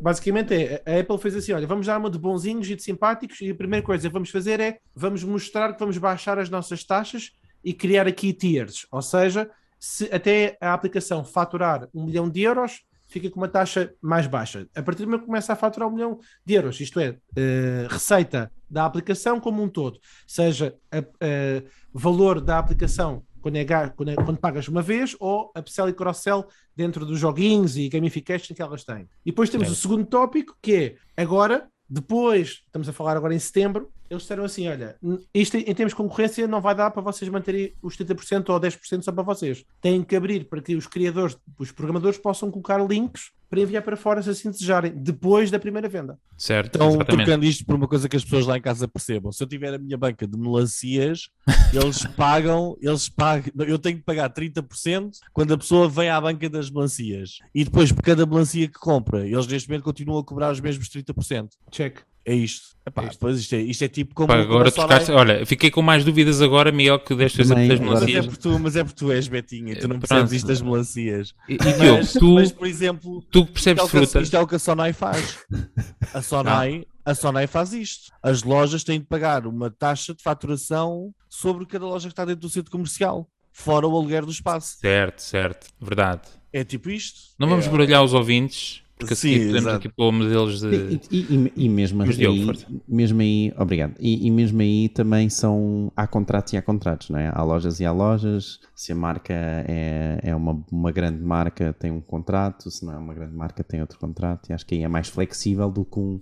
[SPEAKER 4] basicamente é, a Apple fez assim, olha, vamos dar uma de bonzinhos e de simpáticos e a primeira coisa que vamos fazer é, vamos mostrar que vamos baixar as nossas taxas e criar aqui tiers, ou seja, se até a aplicação faturar um milhão de euros, fica com uma taxa mais baixa. A partir do momento que começa a faturar um milhão de euros, isto é, eh, receita da aplicação como um todo, seja a- a valor da aplicação quando, é, quando, é- quando pagas uma vez ou upsell e cross-sell dentro dos joguinhos e gamification que elas têm. E depois temos
[SPEAKER 1] Certo.
[SPEAKER 4] o segundo tópico que é agora, depois, estamos a falar agora em setembro, eles disseram assim: olha, isto em termos de concorrência não vai dar para vocês manterem os 30% ou 10% só para vocês. Têm que abrir para que os criadores, os programadores possam colocar links para enviar para fora se assim desejarem, depois da primeira venda.
[SPEAKER 1] Certo,
[SPEAKER 2] Então,
[SPEAKER 1] exatamente.
[SPEAKER 2] trocando isto por uma coisa que as pessoas lá em casa percebam, se eu tiver a minha banca de melancias, (laughs) eles pagam, eles pagam, eu tenho que pagar 30% quando a pessoa vem à banca das melancias. E depois, por cada melancia que compra, eles neste momento continuam a cobrar os mesmos 30%.
[SPEAKER 4] Check.
[SPEAKER 2] É isto. Epá,
[SPEAKER 4] É isto.
[SPEAKER 2] Pois isto é, isto é tipo como.
[SPEAKER 1] Pá, agora
[SPEAKER 2] a Sonai-
[SPEAKER 1] trocaste. Olha, fiquei com mais dúvidas agora, Miguel, que deste
[SPEAKER 3] Também,
[SPEAKER 1] das
[SPEAKER 3] agora-
[SPEAKER 2] Mas é,
[SPEAKER 1] melancias.
[SPEAKER 2] por tu, mas é porque tu és Betinha, tu não
[SPEAKER 1] Pronto.
[SPEAKER 2] percebes isto das melancias.
[SPEAKER 1] E, e Diogo,
[SPEAKER 2] Mas,
[SPEAKER 1] tu,
[SPEAKER 2] mas, por exemplo,
[SPEAKER 1] tu que
[SPEAKER 2] isto é,
[SPEAKER 1] percebes
[SPEAKER 2] o que, a-
[SPEAKER 1] fruta.
[SPEAKER 2] isto é o que a Sonai faz. (laughs) A Sonai, A Sony faz isto. As lojas têm de pagar uma taxa de faturação sobre cada loja que está dentro do centro comercial, fora o aluguer do espaço.
[SPEAKER 1] Certo, certo, verdade.
[SPEAKER 2] É tipo isto.
[SPEAKER 1] Não vamos
[SPEAKER 2] é...
[SPEAKER 1] baralhar os ouvintes, porque
[SPEAKER 2] Sim,
[SPEAKER 1] assim podemos aqui pôr modelos de.
[SPEAKER 3] E, e- e- e mesmo
[SPEAKER 1] Mas, Diogo,
[SPEAKER 3] aí,
[SPEAKER 1] força.
[SPEAKER 3] mesmo aí, obrigado. E, e mesmo aí também são há contratos e há contratos, não é? Há lojas e há lojas. Se a marca é, é uma, uma grande marca, tem um contrato. Se não é uma grande marca, tem outro contrato. E acho que aí é mais flexível do que um-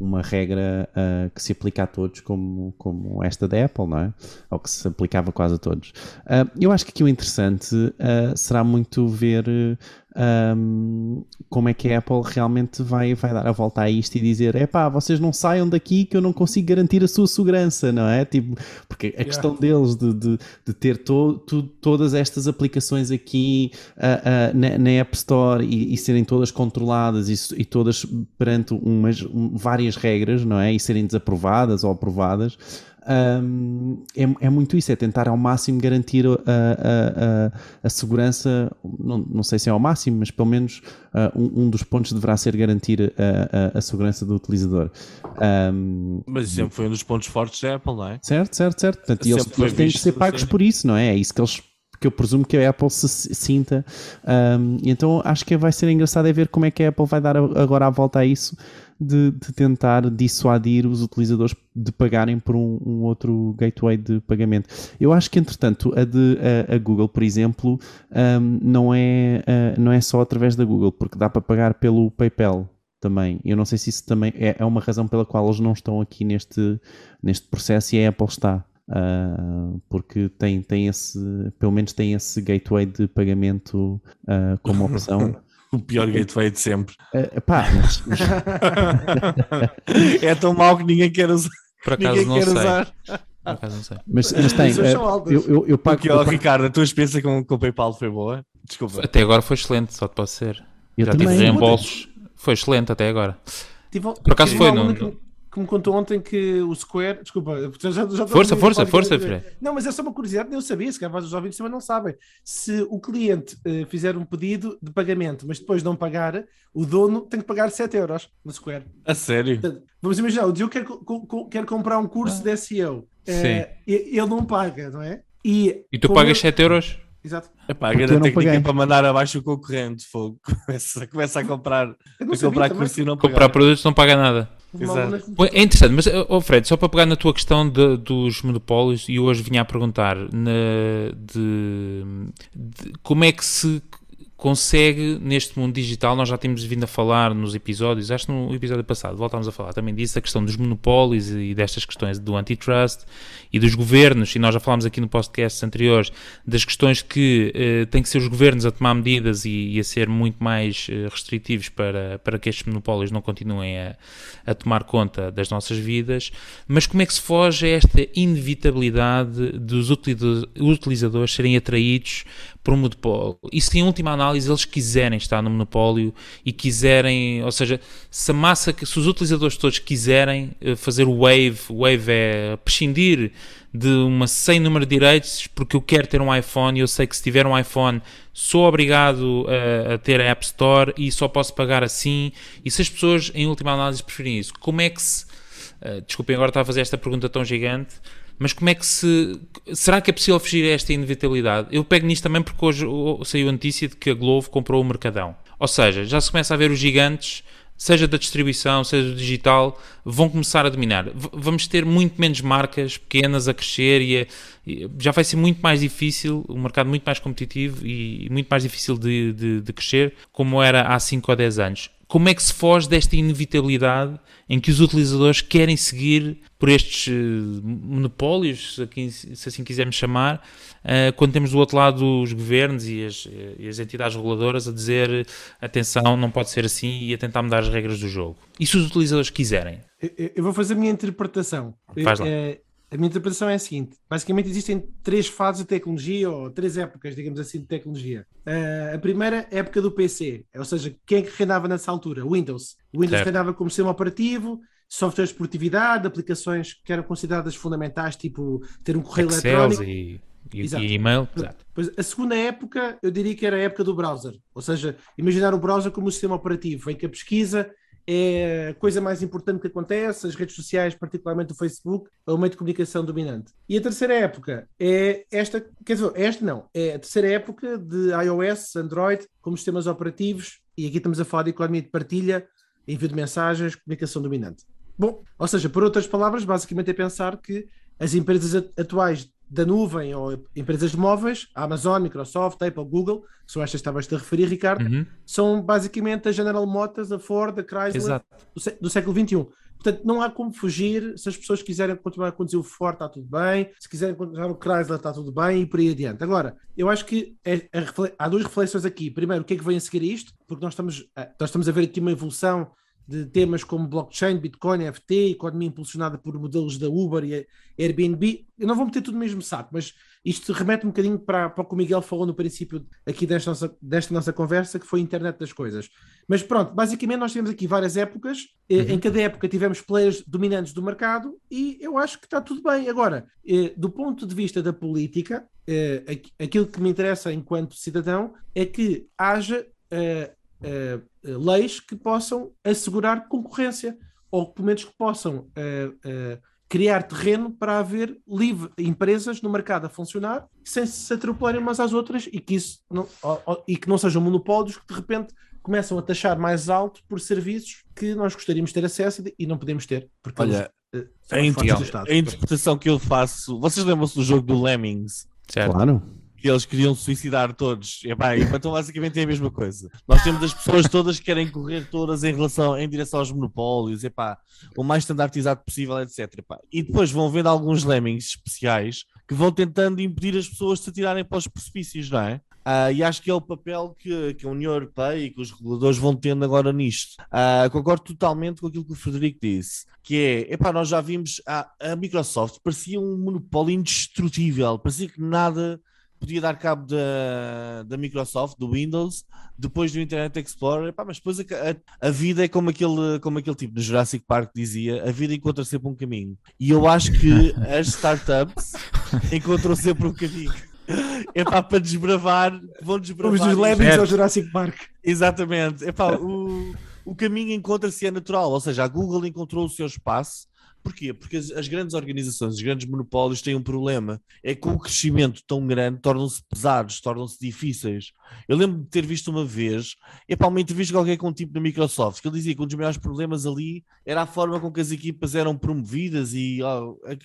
[SPEAKER 3] uma regra ah, que se aplica a todos, como, como esta da Apple, não é? Ou que se aplicava quase a todos. Ah, eu acho que aqui o interessante ah, será muito ver um, como é que a Apple realmente vai, vai dar a volta a isto e dizer: é pá, vocês não saiam daqui que eu não consigo garantir a sua segurança, não é? Tipo, porque a questão deles de, de, de ter to, tu- todas estas aplicações aqui ah, ah, na, na App Store e, e serem todas controladas e, e todas perante umas um- várias regras, não é? E serem desaprovadas ou aprovadas. Um, é, é muito isso, é tentar ao máximo garantir a, a, a, a segurança, não, não sei se é ao máximo, mas pelo menos uh, um, um dos pontos deverá ser garantir a, segurança do utilizador. Um,
[SPEAKER 2] Mas sempre foi um dos pontos fortes da Apple, não é?
[SPEAKER 3] certo, certo, certo. Portanto, e eles, eles têm
[SPEAKER 2] visto,
[SPEAKER 3] ser pagos
[SPEAKER 2] sim.
[SPEAKER 3] por isso, não é? É isso que eles que eu presumo que a Apple se sinta. Um, então acho que vai ser engraçado é ver como é que a Apple vai dar agora a volta a isso de, de tentar dissuadir os utilizadores de pagarem por um, um outro gateway de pagamento. Eu acho que, entretanto, a de a, a Google, por exemplo, um, não, é, uh, não é só através da Google, porque dá para pagar pelo PayPal também. Eu não sei se isso também é, é uma razão pela qual eles não estão aqui neste, neste processo e a Apple está. Uh, porque tem, tem esse, pelo menos tem esse gateway de pagamento uh, como opção. (laughs)
[SPEAKER 2] O pior gateway de sempre.
[SPEAKER 3] Uh, pá, mas- (laughs)
[SPEAKER 2] é tão mau que ninguém quer usar.
[SPEAKER 1] Por acaso
[SPEAKER 2] Ninguém
[SPEAKER 1] não
[SPEAKER 2] quer
[SPEAKER 1] sei.
[SPEAKER 2] usar.
[SPEAKER 1] Por acaso não sei.
[SPEAKER 3] mas, mas tem. Eu, eu, eu pago,
[SPEAKER 2] Porque,
[SPEAKER 3] pago-
[SPEAKER 2] Ricardo, a tua experiência com, com o PayPal foi boa? Desculpa.
[SPEAKER 1] Até agora foi excelente, só te posso ser.
[SPEAKER 3] eu
[SPEAKER 1] Já
[SPEAKER 3] também.
[SPEAKER 1] tive reembolsos. Foi excelente até agora.
[SPEAKER 4] Tive-
[SPEAKER 1] Por acaso foi, não-
[SPEAKER 4] que, me contou ontem que o Square. Desculpa, já, já,
[SPEAKER 1] Força, força, força, Fred.
[SPEAKER 4] Não, mas é só uma curiosidade, nem eu sabia, se calhar os ouvintes também não sabem. Se o cliente eh, fizer um pedido de pagamento, mas depois não pagar, o dono tem que pagar 7 euros no Square.
[SPEAKER 2] A sério?
[SPEAKER 4] Vamos imaginar, o Diogo quer, co- co- quer comprar um curso de SEO. Eh, e- ele não paga, não é? E,
[SPEAKER 1] E tu pagas
[SPEAKER 4] eu-
[SPEAKER 1] 7 euros?
[SPEAKER 4] Exato.
[SPEAKER 2] Epá, a grande técnica
[SPEAKER 3] paguei.
[SPEAKER 2] é para mandar abaixo o concorrente. Fogo. (laughs) Começa, começa a comprar, a comprar
[SPEAKER 4] também.
[SPEAKER 2] curso e não
[SPEAKER 1] Comprar
[SPEAKER 2] pagar.
[SPEAKER 1] produtos não paga nada.
[SPEAKER 2] Exato.
[SPEAKER 1] É interessante, mas, oh Fred, só para pegar na tua questão de- dos monopólios, e hoje vinha a perguntar na- de, de como é que se consegue neste mundo digital, nós já temos vindo a falar nos episódios, acho que no episódio passado voltámos a falar também disso, a questão dos monopólios e destas questões do antitrust e dos governos, e nós já falámos aqui no podcast anteriores das questões que eh, têm que ser os governos a tomar medidas e, e a ser muito mais eh, restritivos para, para que estes monopólios não continuem a, a tomar conta das nossas vidas, mas como é que se foge a esta inevitabilidade dos utiliza- utilizadores serem atraídos por um monopólio? E se em última análise eles quiserem estar no monopólio e quiserem, ou seja, se a massa, se os utilizadores todos quiserem eh, fazer o wave, o wave é prescindir de uma sem número de direitos porque eu quero ter um iPhone e eu sei que se tiver um iPhone sou obrigado a, a ter a App Store e só posso pagar assim e se as pessoas em última análise preferem isso, como é que se Uh, desculpem agora estar a fazer esta pergunta tão gigante, mas como é que se. Será que é possível fugir a esta inevitabilidade? Eu pego nisto também porque hoje saiu a notícia de que a Globo comprou o Mercadão. Ou seja, já se começa a ver os gigantes, seja da distribuição, seja do digital, vão começar a dominar. V- vamos ter muito menos marcas pequenas a crescer e, a- e já vai ser muito mais difícil, um mercado muito mais competitivo e, e muito mais difícil de, de- de crescer, como era há 5 ou 10 anos. Como é que se foge desta inevitabilidade em que os utilizadores querem seguir por estes eh, monopólios, se assim quisermos chamar, eh, quando temos do outro lado os governos e as, eh, e as entidades reguladoras a dizer atenção, não pode ser assim e a tentar mudar as regras do jogo. E se os utilizadores quiserem?
[SPEAKER 4] Eu- vou fazer a minha interpretação.
[SPEAKER 1] Faz lá.
[SPEAKER 4] Eh, A minha interpretação é a seguinte: basicamente existem três fases de tecnologia, ou três épocas, digamos assim, de tecnologia. Eh, a primeira é época do PC, ou seja, quem é que reinava nessa altura? Windows. O Windows
[SPEAKER 1] Certo.
[SPEAKER 4] reinava como sistema operativo, softwares de produtividade, aplicações que eram consideradas fundamentais, tipo ter um correio
[SPEAKER 1] Excel
[SPEAKER 4] eletrónico.
[SPEAKER 1] e, e,
[SPEAKER 4] Exato.
[SPEAKER 1] e e-mail. Exato.
[SPEAKER 4] Pois, a segunda época, eu diria que era a época do browser, ou seja, imaginar o browser como um sistema operativo, em que a pesquisa é a coisa mais importante que acontece, as redes sociais, particularmente o Facebook, é o meio de comunicação dominante. E a terceira época é esta, quer dizer, esta não, é a terceira época de iOS, Android, como sistemas operativos, e aqui estamos a falar de economia de partilha, envio de mensagens, comunicação dominante. Bom, ou seja, por outras palavras, basicamente é pensar que as empresas atuais da nuvem ou empresas móveis, a Amazon, Microsoft, Apple, Google, que são estas que estavas a referir, Ricardo,
[SPEAKER 1] Uhum.
[SPEAKER 4] são basicamente a General Motors, a Ford, a Chrysler do, do século XXI. Portanto, não há como fugir. Se as pessoas quiserem continuar a conduzir o Ford, está tudo bem. Se quiserem continuar o Chrysler, está tudo bem e por aí adiante. Agora, eu acho que é- refle- há duas reflexões aqui. Primeiro, o que é que vem a seguir a isto? Porque nós estamos, nós estamos a ver aqui uma evolução de temas como blockchain, Bitcoin, NFT, economia impulsionada por modelos da Uber e Airbnb. Eu não vou meter tudo no mesmo saco, mas isto remete um bocadinho para, para o que o Miguel falou no princípio aqui desta nossa, desta nossa conversa, que foi a internet das coisas. Mas pronto, basicamente nós temos aqui várias épocas, eh, em cada época tivemos players dominantes do mercado e eu acho que está tudo bem. Agora, eh, do ponto de vista da política, eh, aqu- aquilo que me interessa enquanto cidadão é que haja eh, leis que possam assegurar concorrência ou pelo menos que possam eh, eh, criar terreno para haver livre empresas no mercado a funcionar sem se atropelarem umas às outras e que isso não, ó- ó- e que não sejam monopólios que de repente começam a taxar mais alto por serviços que nós gostaríamos de ter acesso e não podemos ter porque
[SPEAKER 2] Olha,
[SPEAKER 4] eles, eh, são
[SPEAKER 2] A,
[SPEAKER 4] as
[SPEAKER 2] inter-
[SPEAKER 4] fontes do Estado.
[SPEAKER 2] a interpretação que eu faço. Vocês lembram-se do jogo do Lemmings?
[SPEAKER 1] Certo.
[SPEAKER 3] Claro.
[SPEAKER 2] Que eles queriam suicidar todos. E, pá, então basicamente é a mesma coisa. Nós temos as pessoas todas que querem correr todas em relação em direção aos monopólios, e, pá, o mais standardizado possível, etc. pá. E depois vão vendo alguns lemmings especiais que vão tentando impedir as pessoas de se atirarem para os precipícios, não é? Ah, e acho que é o papel que, que a União Europeia e que os reguladores vão tendo agora nisto. Ah, concordo totalmente com aquilo que o Frederico disse, que é, epá, nós já vimos, a, a Microsoft parecia um monopólio indestrutível, parecia que nada podia dar cabo da, da Microsoft, do Windows, depois do Internet Explorer, epá, mas depois a, a- a vida é como aquele, como aquele tipo no Jurassic Park dizia, a vida encontra sempre um caminho. E eu acho que as (laughs) startups encontram sempre um caminho. É pá, para desbravar, vão desbravar.
[SPEAKER 4] Vamos dos. Lemmings ao Jurassic Park.
[SPEAKER 2] Exatamente. Epá, o, o caminho encontra-se é natural, ou seja, a Google encontrou o seu espaço. Porquê? Porque as, as grandes organizações, os grandes monopólios têm um problema. É que com o crescimento tão grande tornam-se pesados, tornam-se difíceis. Eu lembro de ter visto uma vez, epá, uma entrevista qualquer com um tipo da Microsoft, que ele dizia que um dos maiores problemas ali era a forma com que as equipas eram promovidas e a,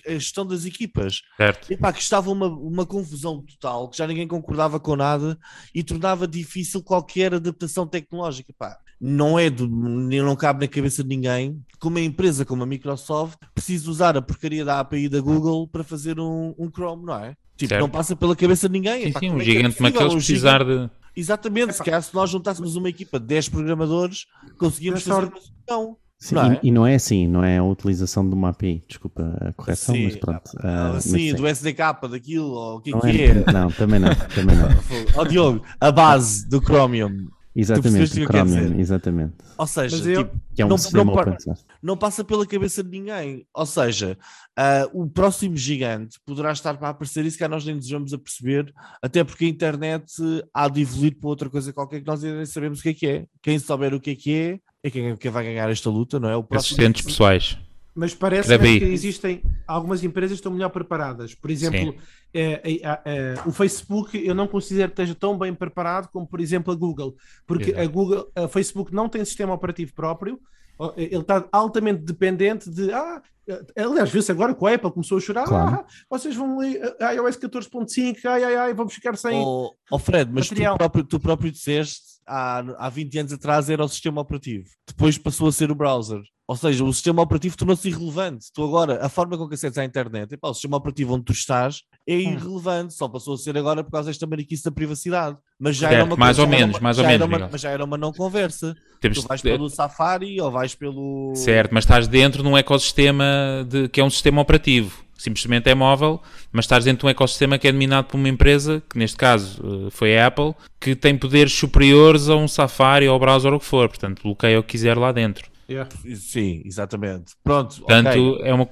[SPEAKER 2] a gestão das equipas.
[SPEAKER 1] Certo.
[SPEAKER 2] Epá, que estava uma, uma confusão total, que já ninguém concordava com nada e tornava difícil qualquer adaptação tecnológica. Epá, não é do, não cabe na cabeça de ninguém que uma empresa como a Microsoft precise usar a porcaria da API da Google para fazer um, um Chrome, não é? Tipo,
[SPEAKER 1] Certo.
[SPEAKER 2] não passa pela cabeça de ninguém.
[SPEAKER 1] Sim,
[SPEAKER 2] Epá,
[SPEAKER 1] sim, um
[SPEAKER 2] é que é
[SPEAKER 1] gigante como
[SPEAKER 2] possível?
[SPEAKER 1] aqueles
[SPEAKER 2] Um
[SPEAKER 1] precisar
[SPEAKER 2] gigante-
[SPEAKER 1] de.
[SPEAKER 2] Exatamente, se calhar se nós juntássemos uma equipa de 10 programadores, conseguíamos fazer uma solução.
[SPEAKER 3] Sim,
[SPEAKER 2] Não
[SPEAKER 3] e,
[SPEAKER 2] é?
[SPEAKER 3] e não é assim, não é a utilização de uma API, desculpa a correção,
[SPEAKER 2] Sim,
[SPEAKER 3] mas pronto. mas
[SPEAKER 2] Sim,
[SPEAKER 3] sim.
[SPEAKER 2] do SDK, daquilo, ou o que é
[SPEAKER 3] não,
[SPEAKER 2] que é.
[SPEAKER 3] é, não, também não, também não. (laughs)
[SPEAKER 2] Ó Diogo, a base do Chromium.
[SPEAKER 3] Exatamente,
[SPEAKER 2] o que eu quero
[SPEAKER 3] Chromium,
[SPEAKER 2] dizer?
[SPEAKER 3] exatamente.
[SPEAKER 2] Ou seja, tipo,
[SPEAKER 3] Que é um
[SPEAKER 2] Não-
[SPEAKER 3] sistema
[SPEAKER 2] não
[SPEAKER 3] open source.
[SPEAKER 2] não passa pela cabeça de ninguém. Ou seja, ah, o próximo gigante poderá estar para aparecer, isso que nós nem desejamos a perceber, até porque a internet eh, há de evoluir para outra coisa qualquer que nós ainda nem sabemos o que é que é. Quem souber o que é que é, é quem, quem vai ganhar esta luta, não é? O próximo.
[SPEAKER 1] Assistentes pessoais.
[SPEAKER 4] Mas parece que existem algumas empresas estão melhor preparadas. Por exemplo, eh, eh, eh, o Facebook eu não considero que esteja tão bem preparado como, por exemplo, a Google, porque
[SPEAKER 1] Exato.
[SPEAKER 4] a Google, a Facebook não tem sistema operativo próprio. Ele está altamente dependente de. Ah, aliás, viu-se agora com a Apple começou a chorar.
[SPEAKER 3] Claro.
[SPEAKER 4] Ah, vocês vão ler iOS 14.5, ai ai ai, vamos ficar sem.
[SPEAKER 2] Oh, oh Fred, mas tu próprio, tu próprio disseste há, há 20 anos atrás era o sistema operativo, depois passou a ser o browser. Ou seja, o sistema operativo tornou-se irrelevante. Tu agora, a forma com que acedes à internet, epá, o sistema operativo onde tu estás é
[SPEAKER 1] Hum.
[SPEAKER 2] irrelevante, só passou a ser agora por causa desta mariquice da privacidade. Mas já era
[SPEAKER 1] Certo,
[SPEAKER 2] uma
[SPEAKER 1] mais ou
[SPEAKER 2] era
[SPEAKER 1] menos,
[SPEAKER 2] uma-
[SPEAKER 1] mais ou
[SPEAKER 2] já
[SPEAKER 1] menos,
[SPEAKER 2] era uma-. Mas já era uma não conversa.
[SPEAKER 1] Temos
[SPEAKER 2] Tu vais
[SPEAKER 1] de-
[SPEAKER 2] pelo Safari ou vais pelo.
[SPEAKER 1] Certo, mas estás dentro de um ecossistema de, que é um sistema operativo. Simplesmente é móvel, mas estás dentro de um ecossistema que é dominado por uma empresa, que neste caso eh, foi a Apple, que tem poderes superiores a um Safari ou ao browser ou o que for. Portanto, bloqueia o que quiser lá dentro.
[SPEAKER 4] Yeah.
[SPEAKER 2] Sim, exatamente. Pronto,
[SPEAKER 1] Portanto,
[SPEAKER 2] ok.
[SPEAKER 1] é uma.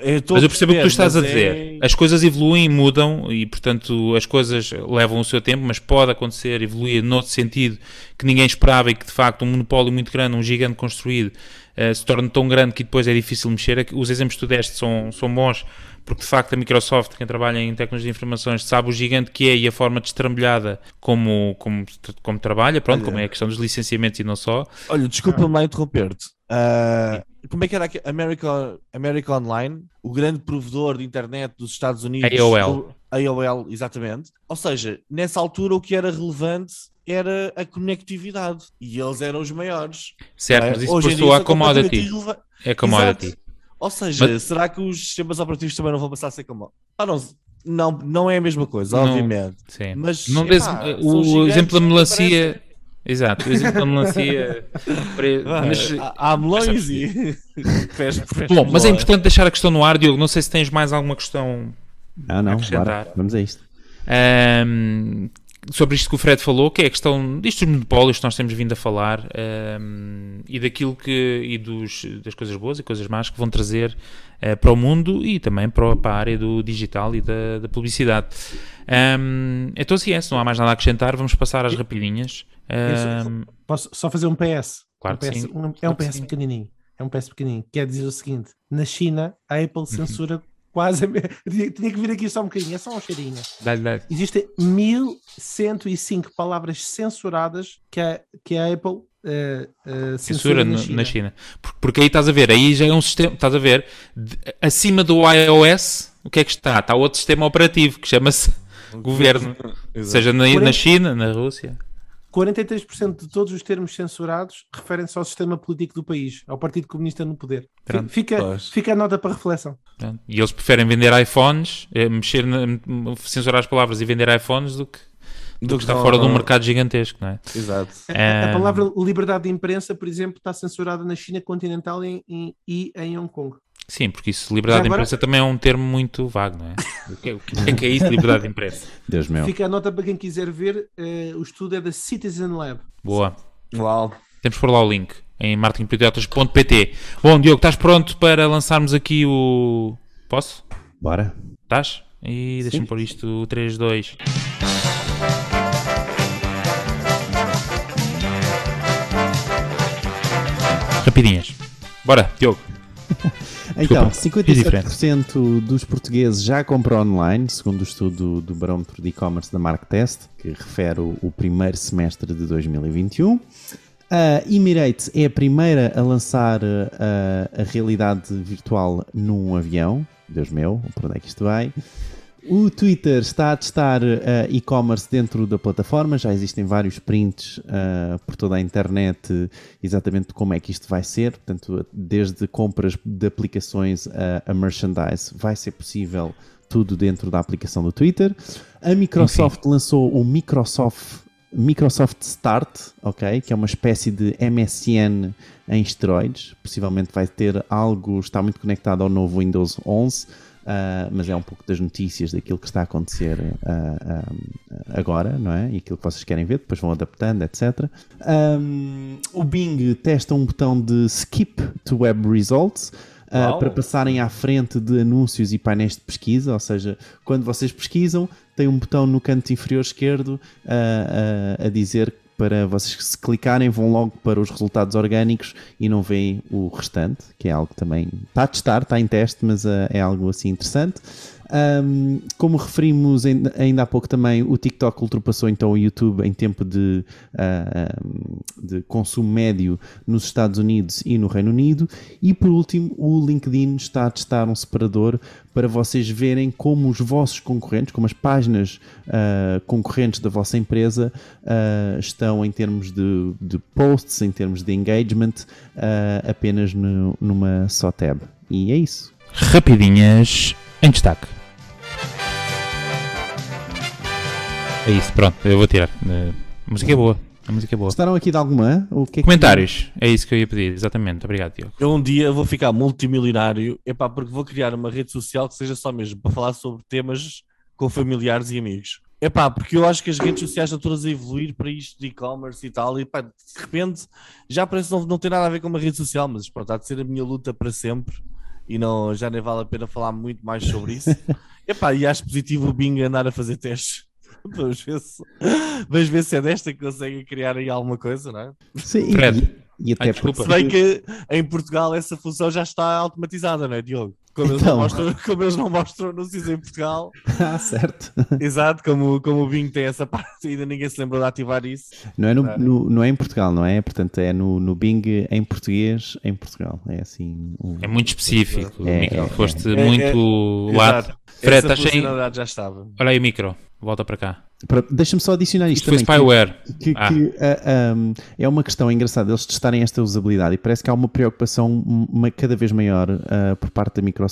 [SPEAKER 2] Eu estou
[SPEAKER 1] Mas eu percebo o que tu estás a dizer.
[SPEAKER 2] é-
[SPEAKER 1] As coisas evoluem e mudam e, portanto, as coisas levam o seu tempo, mas pode acontecer, evoluir noutro sentido que ninguém esperava e que, de facto, um monopólio muito grande, um gigante construído, eh, se torna tão grande que depois é difícil mexer. Os exemplos que tu deste são, são bons, porque, de facto, a Microsoft, quem trabalha em tecnologia de informações, sabe o gigante que é e a forma destrambelhada como, como, como trabalha, pronto,
[SPEAKER 2] Olha.
[SPEAKER 1] como é a questão dos licenciamentos e não só.
[SPEAKER 2] Olha, desculpa-me lá interromper-te. Ah, como é que era aqui? America, America Online, o grande provedor de internet dos Estados Unidos.
[SPEAKER 1] AOL.
[SPEAKER 2] AOL, exatamente. Ou seja, nessa altura o que era relevante era a conectividade. E eles eram os maiores.
[SPEAKER 1] Certo,
[SPEAKER 2] é?
[SPEAKER 1] mas isso
[SPEAKER 2] Hoje
[SPEAKER 1] passou
[SPEAKER 2] completamente
[SPEAKER 1] commodity. É commodity.
[SPEAKER 2] Ou seja,
[SPEAKER 1] Mas-
[SPEAKER 2] será que os sistemas operativos também não vão passar a ser como. Ah, não, não, não é a mesma coisa,
[SPEAKER 1] Não.
[SPEAKER 2] obviamente.
[SPEAKER 1] Sim.
[SPEAKER 2] Mas,
[SPEAKER 1] Não
[SPEAKER 2] epá,
[SPEAKER 1] desse-
[SPEAKER 2] são
[SPEAKER 1] o exemplo da melancia. Exato, o exemplo da melancia. (laughs) pre- mas-
[SPEAKER 2] há, há melões e. (laughs)
[SPEAKER 1] Bom, mas é importante deixar a questão no ar, Diogo. Não sei se tens mais alguma questão
[SPEAKER 3] Não, não. Vamos a isto.
[SPEAKER 1] ahm, sobre isto que o Fred falou, que é a questão destes monopólios que nós temos vindo a falar ahm, e daquilo que e dos, das coisas boas e coisas más que vão trazer eh, para o mundo e também para, para a área do digital e da, da publicidade. Ahm, então, assim é, se não há mais nada a acrescentar, vamos passar às rapidinhas. Ahm,
[SPEAKER 4] Posso só fazer um PS?
[SPEAKER 1] Claro
[SPEAKER 4] Um
[SPEAKER 1] que
[SPEAKER 4] PS
[SPEAKER 1] sim.
[SPEAKER 4] um- é um PS pequenininho. É um PS pequenininho. Quer dizer o seguinte: na China, a
[SPEAKER 1] Uhum.
[SPEAKER 4] Apple censura quase. Tinha, tinha que vir aqui só um bocadinho, é só um cheirinho.
[SPEAKER 1] dá-lhe, dá-lhe.
[SPEAKER 4] Existem 1105 palavras censuradas que a, que a Apple eh, eh, censura,
[SPEAKER 1] censura
[SPEAKER 4] na China.
[SPEAKER 1] na China. Por- Porque aí estás a ver, aí já é um sistema, estás a ver, de- acima do iOS, o que é que está? Está outro sistema operativo que chama-se (laughs) governo,
[SPEAKER 2] Exato.
[SPEAKER 1] seja na, na China, na Rússia.
[SPEAKER 4] 43% de todos os termos censurados referem-se ao sistema político do país, ao Partido Comunista no poder.
[SPEAKER 1] Pronto.
[SPEAKER 4] Fica,
[SPEAKER 2] Pois.
[SPEAKER 4] fica a nota para reflexão.
[SPEAKER 1] Pronto. E eles preferem vender iPhones, eh, mexer na, censurar as palavras e vender iPhones do que, do que fora de um mercado gigantesco, não é?
[SPEAKER 2] Exato.
[SPEAKER 4] A-. A, palavra liberdade de imprensa, por exemplo, está censurada na China continental e, e- e em Hong Kong.
[SPEAKER 1] Sim, porque isso, liberdade
[SPEAKER 4] Já
[SPEAKER 1] de
[SPEAKER 4] agora-
[SPEAKER 1] imprensa também é um termo muito vago, não é? (laughs) O que é, o que é, que é isso, liberdade de imprensa? (laughs)
[SPEAKER 3] Deus meu.
[SPEAKER 4] Fica a nota para quem quiser ver. eh, o estudo é da Citizen Lab.
[SPEAKER 1] Boa.
[SPEAKER 2] Uau.
[SPEAKER 1] Temos por lá o link em marketingpatriotas.pt. Bom, Diogo, estás pronto para lançarmos aqui o. Posso?
[SPEAKER 3] Bora.
[SPEAKER 1] Estás? E deixa-me pôr isto 3, 2. Rapidinhas. Bora, Diogo. (laughs)
[SPEAKER 3] Então,
[SPEAKER 1] Desculpa, fiz
[SPEAKER 3] 57% dos portugueses já compram online, segundo o estudo do Barómetro de E-Commerce da Marktest, que refere o, primeiro semestre de 2021. A Emirates é a primeira a lançar uh, a realidade virtual num avião. Deus meu, por onde é que isto vai? O Twitter está a testar uh, e-commerce dentro da plataforma, já existem vários prints uh, por toda a internet exatamente como é que isto vai ser, portanto, desde compras de aplicações a, a merchandise, vai ser possível tudo dentro da aplicação do Twitter. A Microsoft lançou o Microsoft, Microsoft Start, ok, que é uma espécie de MSN em esteroides, possivelmente vai ter algo, está muito conectado ao novo Windows 11, Uh, mas é um pouco das notícias daquilo que está a acontecer uh, uh, agora, não é? E aquilo que vocês querem ver, depois vão adaptando, etc. Um, o Bing testa um botão de Skip to Web Results. Para passarem à frente de anúncios e painéis de pesquisa, ou seja, quando vocês pesquisam, tem um botão no canto inferior esquerdo a dizer para vocês que se clicarem vão logo para os resultados orgânicos e não veem o restante, que é algo que também está a testar, está em teste, mas uh, é algo assim interessante. Um, como referimos ainda, há pouco também, o TikTok ultrapassou então o YouTube em tempo de, uh, de consumo médio nos Estados Unidos e no Reino Unido. E por último, o LinkedIn está a testar um separador para vocês verem como os vossos concorrentes, como as páginas uh, concorrentes da vossa empresa uh, estão em termos de, de, posts, em termos de engagement, apenas no, numa só tab. E é isso.
[SPEAKER 1] Rapidinhas em destaque. É isso, pronto, eu vou tirar. A música é boa. A música é boa.
[SPEAKER 3] Gostaram aqui de alguma? O que é que
[SPEAKER 1] Comentários, é isso que eu ia pedir, exatamente. Obrigado, Diogo.
[SPEAKER 2] Eu um dia vou ficar multimilionário, epá, porque vou criar uma rede social que seja só mesmo para falar sobre temas com familiares e amigos. Epá, porque eu acho que as redes sociais estão todas a evoluir para isto de e-commerce e tal, e pá, de repente já parece não, não ter nada a ver com uma rede social, mas pronto, há de ser a minha luta para sempre e não, já nem vale a pena falar muito mais sobre isso. (laughs) Epá, e acho positivo o Bing andar a fazer testes. (laughs) Vamos ver se, vamos ver se é desta que conseguem criar aí alguma coisa, não é?
[SPEAKER 3] Sim,
[SPEAKER 1] Fred.
[SPEAKER 3] e, e até
[SPEAKER 1] Ai, desculpa.
[SPEAKER 2] Se bem que em Portugal essa função já está automatizada, não é, Diogo? Como, eles, não
[SPEAKER 3] Então.
[SPEAKER 2] mostram, (laughs) como eles não mostram anúncios em Portugal, (laughs)
[SPEAKER 3] Ah, certo.
[SPEAKER 2] exato, como, como o Bing tem essa parte, ainda ninguém se lembrou de ativar isso.
[SPEAKER 3] Não é, no,
[SPEAKER 2] É.
[SPEAKER 3] no- não é em Portugal, não é? Portanto, é no, no Bing em português em Portugal. É assim. um-
[SPEAKER 1] É muito específico,
[SPEAKER 3] É,
[SPEAKER 1] micro.
[SPEAKER 3] é,
[SPEAKER 1] Foste
[SPEAKER 2] é.
[SPEAKER 1] muito
[SPEAKER 2] É, exato.
[SPEAKER 1] Fred,
[SPEAKER 2] essa funcionalidade já estava.
[SPEAKER 1] Olha aí o micro, volta para cá.
[SPEAKER 3] Deixa-me só adicionar isto
[SPEAKER 1] Isto foi
[SPEAKER 3] também. que-
[SPEAKER 1] spyware.
[SPEAKER 3] que,
[SPEAKER 1] Ah.
[SPEAKER 3] que, ah, um, é uma questão engraçada eles testarem esta usabilidade e parece que há uma preocupação uma- cada vez maior ah, por parte da Microsoft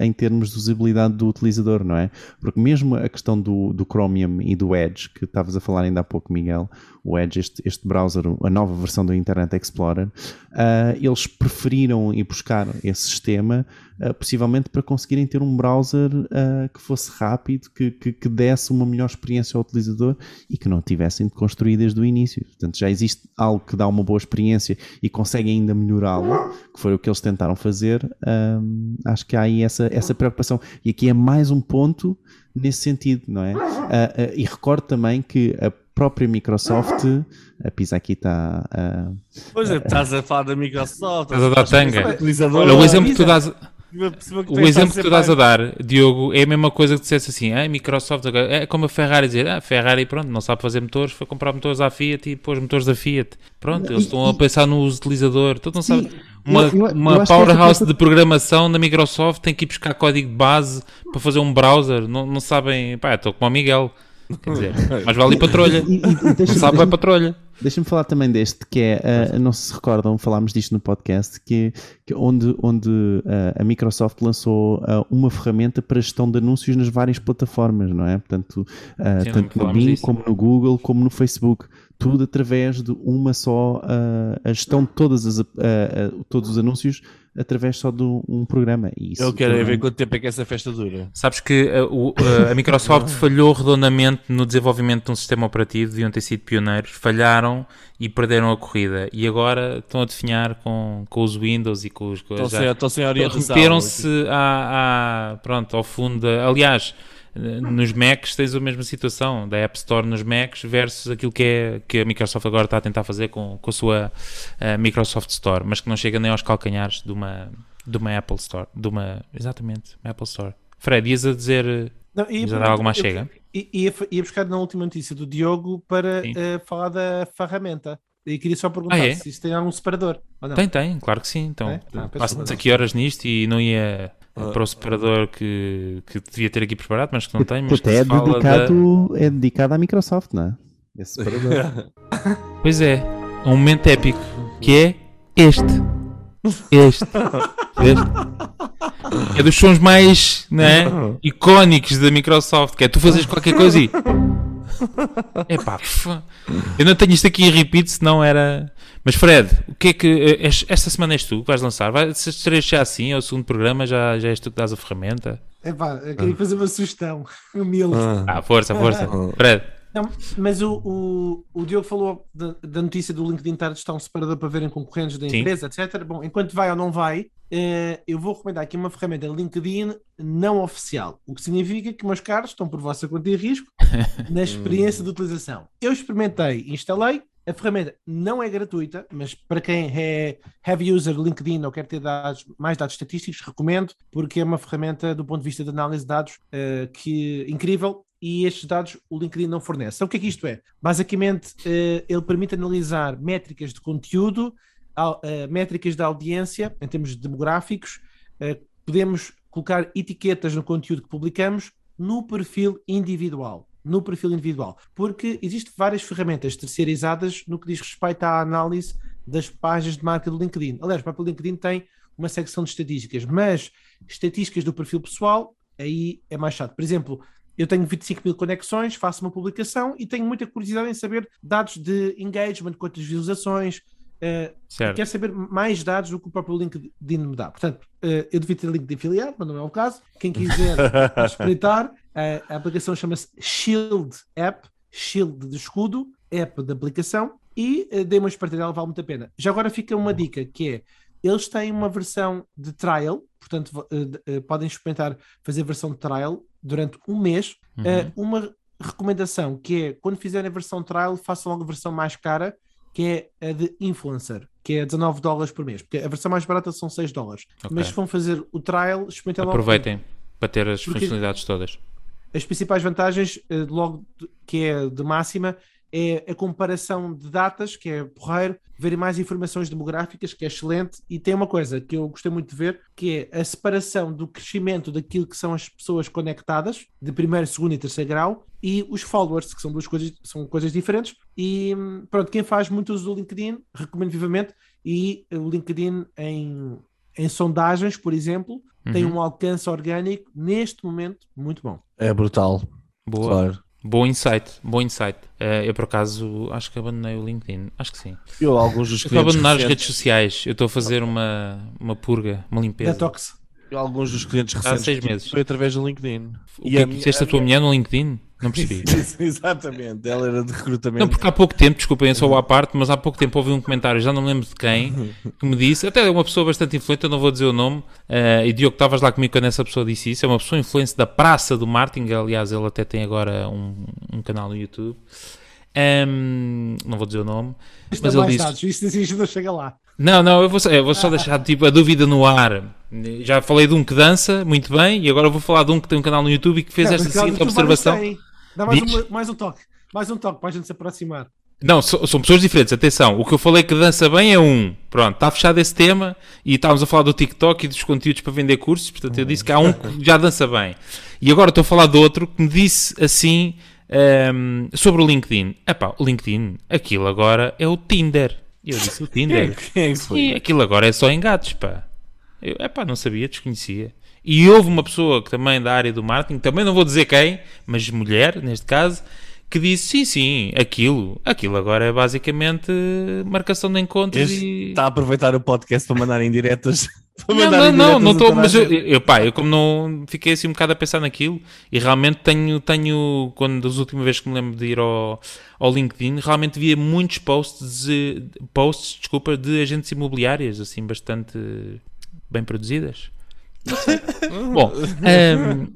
[SPEAKER 3] em termos de usabilidade do utilizador, não é? Porque mesmo a questão do, do Chromium e do Edge, que estavas a falar ainda há pouco, Miguel, o Edge, este, este browser, a nova versão do Internet Explorer, ah, eles preferiram ir buscar esse sistema ah, possivelmente para conseguirem ter um browser ah, que fosse rápido, que, que, que desse uma melhor experiência ao utilizador e que não tivessem de construir desde o início. Portanto, já existe algo que dá uma boa experiência e consegue ainda melhorá-lo, que foi o que eles tentaram fazer. Acho que há aí essa, essa preocupação. E aqui é mais um ponto nesse sentido, não é? Ah, ah, e recordo também que a própria Microsoft, a Pisa aqui está. ah,
[SPEAKER 2] Pois é, estás a falar da Microsoft,
[SPEAKER 1] Estás a dar tanga. Olha, o exemplo que tu dás, o exemplo que tu dás a dar, Diogo, é a mesma coisa que dissesse assim, ah, Microsoft é como a Ferrari dizer, ah, Ferrari, pronto, não sabe fazer motores, foi comprar motores à Fiat e pôs motores da Fiat. Pronto, eles estão a pensar no utilizador, tu não sabes. Uma,
[SPEAKER 3] eu- eu-
[SPEAKER 1] uma
[SPEAKER 3] eu
[SPEAKER 1] powerhouse de programação da Microsoft tem que ir buscar código de base para fazer um browser, não, não sabem, pá, estou como o Miguel. Quer dizer, mas vale ir para trolha.
[SPEAKER 3] E, e- e
[SPEAKER 1] Não sabe, vai trolha.
[SPEAKER 3] Deixa-me falar também deste, que é, ah, não se recordam, falámos disto no podcast, que, que onde, onde ah, a Microsoft lançou ah, uma ferramenta para gestão de anúncios nas várias plataformas, não é? Portanto,
[SPEAKER 1] Sim,
[SPEAKER 3] tanto no Bing,
[SPEAKER 1] disso.
[SPEAKER 3] como no Google, como no Facebook. Tudo através de uma só, a gestão de todas as, todos os anúncios através só de um programa. Isso
[SPEAKER 2] Eu quero é
[SPEAKER 3] também-
[SPEAKER 2] ver quanto tempo é que essa festa dura.
[SPEAKER 1] Sabes que uh, o- uh, a Microsoft (laughs) falhou redondamente no desenvolvimento de um sistema operativo, deviam ter sido pioneiros, falharam e perderam a corrida. E agora estão a definhar com, com os Windows e com os
[SPEAKER 2] Estão sem, estão sem orientação.
[SPEAKER 1] Remeteram-se pronto, ao fundo. aliás, eh, nos Macs tens a mesma situação da App Store nos Macs versus aquilo que, é, que a Microsoft agora está a tentar fazer com, com a sua eh, Microsoft Store, mas que não chega nem aos calcanhares de uma, de uma Apple Store. De uma, exatamente, uma Apple Store. Fred, ias a dizer. eh,
[SPEAKER 4] Não, ia,
[SPEAKER 1] Mas há algo mais
[SPEAKER 4] eu-
[SPEAKER 1] chega?
[SPEAKER 4] Ia, ia buscar na última notícia do Diogo para eh, falar da ferramenta. E queria só perguntar
[SPEAKER 1] Ah, é?
[SPEAKER 4] se isto tem algum separador.
[SPEAKER 1] Tem, tem, claro que sim. Então,
[SPEAKER 4] É? Ah, desculpa.
[SPEAKER 1] aqui horas nisto e não ia
[SPEAKER 2] Ah.
[SPEAKER 1] para o separador que, que devia ter aqui preparado, mas que não tem. Mas
[SPEAKER 3] é
[SPEAKER 1] fala da-
[SPEAKER 3] dedicado, é dedicado à Microsoft, não é? Esse separador. (laughs)
[SPEAKER 1] Pois é, um momento épico que é este. Este. este. É dos sons mais né, icónicos da Microsoft, que é tu fazes qualquer coisa e. (laughs) Epá, eu não tenho isto aqui em repeat, senão era. Mas Fred, o que é que. eh, es- Esta semana és tu que vais lançar? Vai, se estarei já assim, é o segundo programa, já, já és tu que dás a ferramenta?
[SPEAKER 4] Epá, eu queria fazer uma sugestão (laughs) humilde.
[SPEAKER 1] Ah, força, força. Fred,
[SPEAKER 4] Não, mas o, o, o Diogo falou da, da notícia do LinkedIn estar está um separador para verem concorrentes da
[SPEAKER 1] Sim.
[SPEAKER 4] empresa, etc. Bom, enquanto vai ou não vai, eh, eu vou recomendar aqui uma ferramenta LinkedIn não oficial. O que significa que, meus caros, estão por vossa conta e risco na (laughs) experiência de utilização. Eu experimentei, instalei. A ferramenta não é gratuita, mas para quem é heavy user LinkedIn ou quer ter dados, mais dados estatísticos, recomendo, porque é uma ferramenta do ponto de vista de análise de dados eh, que incrível e estes dados o LinkedIn não fornece. Então, o que é que isto é? Basicamente, eh, ele permite analisar métricas de conteúdo, eh, métricas de audiência, em termos demográficos, podemos colocar etiquetas no conteúdo que publicamos no perfil individual. No perfil individual. Porque existem várias ferramentas terceirizadas no que diz respeito à análise das páginas de marca do LinkedIn. Aliás, o próprio LinkedIn tem uma secção de estatísticas, mas estatísticas do perfil pessoal, aí é mais chato. Por exemplo, eu tenho 25 mil conexões, faço uma publicação e tenho muita curiosidade em saber dados de engagement, quantas visualizações. Eh, quero saber mais dados do que o próprio LinkedIn me dá. Portanto, eh, eu devia ter link de afiliado, mas não é o caso. Quem quiser (laughs) espreitar, A, a aplicação chama-se Shield App, Shield de escudo, app de aplicação, e uh, dei uma espartilhada, vale muito a pena. Já agora fica uma dica que é eles têm uma versão de trial, portanto, uh, uh, podem experimentar fazer versão de trial durante um mês.
[SPEAKER 1] Uhum.
[SPEAKER 4] Uh, uma recomendação que é quando fizerem a versão trial, façam logo a versão mais cara, que é a de influencer, que é 19 dólares por mês, porque a versão mais barata são 6 dólares.
[SPEAKER 1] Ok.
[SPEAKER 4] Mas se vão fazer o trial, experimentem logo.
[SPEAKER 1] Aproveitem para ter as
[SPEAKER 4] Porque-
[SPEAKER 1] funcionalidades todas.
[SPEAKER 4] As principais vantagens, eh, logo que é de máxima, é a comparação de datas, que é porreiro, verem mais informações demográficas, que é excelente, e tem uma coisa que eu gostei muito de ver, que é a separação do crescimento daquilo que são as pessoas conectadas, de primeiro, segundo e terceiro grau, e os followers, que são duas coisas, são coisas diferentes. E pronto, quem faz muito uso do LinkedIn, recomendo vivamente, e o LinkedIn em, em sondagens, por exemplo, tem
[SPEAKER 1] Uhum.
[SPEAKER 4] um alcance orgânico, neste momento, muito bom.
[SPEAKER 2] É brutal,
[SPEAKER 1] Boa.
[SPEAKER 2] claro.
[SPEAKER 1] Bom insight, bom insight. Eh, eu por acaso acho que abandonei o LinkedIn. Acho que sim.
[SPEAKER 2] Eu, alguns dos
[SPEAKER 1] Eu estou a
[SPEAKER 2] clientes
[SPEAKER 1] abandonar as
[SPEAKER 2] recentes-
[SPEAKER 1] redes sociais. Eu estou a fazer uma, uma purga, uma limpeza.
[SPEAKER 4] Detox.
[SPEAKER 2] eu, alguns dos clientes
[SPEAKER 1] Há
[SPEAKER 2] recentes
[SPEAKER 1] seis
[SPEAKER 2] que tive
[SPEAKER 1] meses.
[SPEAKER 2] foi através do LinkedIn.
[SPEAKER 1] O que é que disseste a tua mulher no LinkedIn? Não percebi. (laughs)
[SPEAKER 2] Exatamente, ela era de recrutamento.
[SPEAKER 1] Não, porque há pouco tempo, desculpem só à parte, mas há pouco tempo ouvi um comentário, já não me lembro de quem, que me disse, até uma pessoa bastante influente, eu não vou dizer o nome, eh, e Diogo, estavas lá comigo quando essa pessoa disse isso, é uma pessoa influente da Praça do Martin, aliás, ele até tem agora um, um canal no YouTube, Ehm, não vou dizer o nome,
[SPEAKER 4] Isto
[SPEAKER 1] mas
[SPEAKER 4] é
[SPEAKER 1] ele disse...
[SPEAKER 4] dados, isto, isto não chega lá.
[SPEAKER 1] Não, não, eu vou, só- eu vou só deixar tipo, a dúvida no ar. Já falei de um que dança muito bem e agora vou falar de um que tem um canal no YouTube e que fez
[SPEAKER 4] Não,
[SPEAKER 1] esta seguinte observação.
[SPEAKER 4] sem. Dá mais,
[SPEAKER 1] Diz.
[SPEAKER 4] uma- mais um toque. Mais um toque para a gente se aproximar.
[SPEAKER 1] Não, so- são pessoas diferentes, atenção. O que eu falei que dança bem é um. Pronto, está fechado esse tema e estávamos a falar do TikTok e dos conteúdos para vender cursos. Portanto, eu disse que há um que já dança bem. E agora estou a falar de outro que me disse assim ehm, sobre o LinkedIn. Epá, o LinkedIn, aquilo agora é o Tinder. E eu disse o Tinder.
[SPEAKER 2] É?
[SPEAKER 1] Sim, aquilo agora é só engates, pá. Eu, epá, não sabia, desconhecia. E houve uma pessoa que também da área do marketing, também não vou dizer quem, mas mulher, neste caso, que disse, sim, sim, aquilo, aquilo agora é basicamente marcação de encontros e...
[SPEAKER 2] Está a aproveitar o podcast para mandarem diretas. (laughs) Para
[SPEAKER 1] Não, não, não,
[SPEAKER 2] diretas
[SPEAKER 1] não estou, mas eu, eu, pá, eu como não fiquei assim um bocado a pensar naquilo e realmente tenho, tenho quando das últimas vezes que me lembro de ir ao, ao LinkedIn, realmente via muitos posts, posts, desculpa, de agentes imobiliárias, assim, bastante bem produzidas. Não sei. (laughs) Bom, ehm,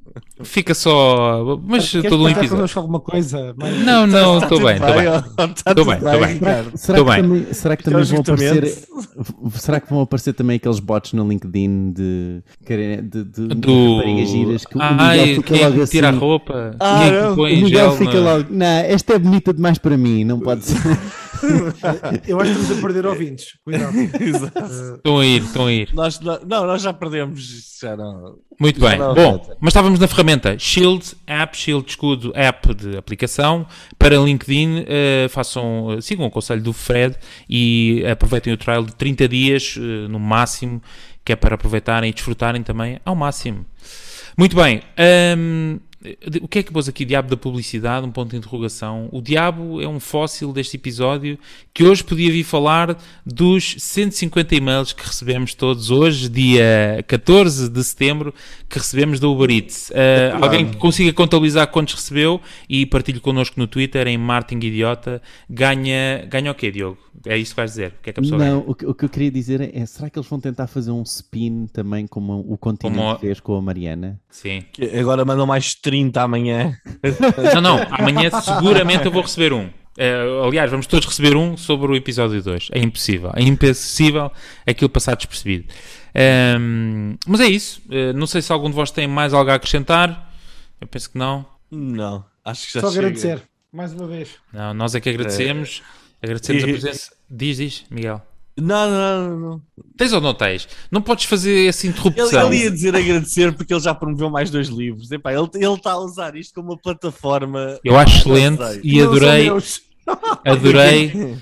[SPEAKER 1] fica só, mas
[SPEAKER 4] Queres
[SPEAKER 1] todo um episódio.
[SPEAKER 4] alguma coisa? Mas-
[SPEAKER 1] Não, não, estou
[SPEAKER 2] tudo
[SPEAKER 1] bem, estou bem. Estou bem, estou bem.
[SPEAKER 3] Será
[SPEAKER 1] Tô
[SPEAKER 3] que,
[SPEAKER 1] bem.
[SPEAKER 3] também, será que
[SPEAKER 2] é
[SPEAKER 3] também vão
[SPEAKER 2] justamente-
[SPEAKER 3] aparecer será que vão aparecer também aqueles bots no LinkedIn de de, de, de
[SPEAKER 1] Do...
[SPEAKER 3] raparigas giras que o
[SPEAKER 1] Ai,
[SPEAKER 3] Miguel fica
[SPEAKER 1] quem
[SPEAKER 3] logo assim
[SPEAKER 1] tira a roupa,
[SPEAKER 2] Ah,
[SPEAKER 1] quem é que põe
[SPEAKER 3] o Miguel
[SPEAKER 1] gel
[SPEAKER 3] fica
[SPEAKER 1] na-
[SPEAKER 3] logo não, esta é bonita demais para mim não pode ser (laughs) (laughs)
[SPEAKER 4] Eu acho que estamos a perder ouvintes. Cuidado. (laughs)
[SPEAKER 2] Exato.
[SPEAKER 1] Estão a ir, estão a ir.
[SPEAKER 2] Nós, não, nós já perdemos. Já não.
[SPEAKER 1] Muito bem.
[SPEAKER 2] Não,
[SPEAKER 1] Bom, mas estávamos na ferramenta Shield App, Shield Escudo App de aplicação para LinkedIn. eh, façam, eh, sigam o conselho do Fred e aproveitem o trial de 30 dias eh, no máximo, que é para aproveitarem e desfrutarem também ao máximo. Muito bem. hum, o que é que pôs aqui Diabo da Publicidade? Um ponto de interrogação. O Diabo é um fóssil deste episódio que hoje podia vir falar dos 150 e-mails que recebemos todos hoje, dia 14 de setembro, que recebemos da Uber Eats. Uh, alguém que consiga contabilizar quantos recebeu e partilhe connosco no Twitter em Martin Idiota, ganha, ganha o quê, Diogo? É isso que vais dizer? O que é que a pessoa ganha?
[SPEAKER 3] não o que, o que eu queria dizer é será que eles vão tentar fazer um spin também como o continente
[SPEAKER 1] Como a-
[SPEAKER 3] fez com a Mariana
[SPEAKER 1] Sim.
[SPEAKER 2] Que Agora mandam mais 30 amanhã. (laughs)
[SPEAKER 1] Não, não, amanhã seguramente eu vou receber um. Eh, aliás, vamos todos receber um sobre o episódio 2. É impossível, é impossível aquilo passar despercebido. Ehm, mas é isso. Eh, não sei se algum de vós tem mais algo a acrescentar. Eu penso que não.
[SPEAKER 2] Não, acho que já
[SPEAKER 4] Só
[SPEAKER 2] chega.
[SPEAKER 4] agradecer. Mais uma vez.
[SPEAKER 1] não nós é que agradecemos. Agradecemos a
[SPEAKER 2] E-
[SPEAKER 1] presença. Diz, diz, Miguel.
[SPEAKER 2] Não, não, não.
[SPEAKER 1] Tens ou não tens? Não podes fazer essa
[SPEAKER 2] Ele,
[SPEAKER 1] interrupção.
[SPEAKER 2] ele ia dizer agradecer porque ele já promoveu mais dois livros. Epá, ele ele está a usar isto como uma plataforma.
[SPEAKER 1] Eu acho excelente e adorei. (laughs) Adorei.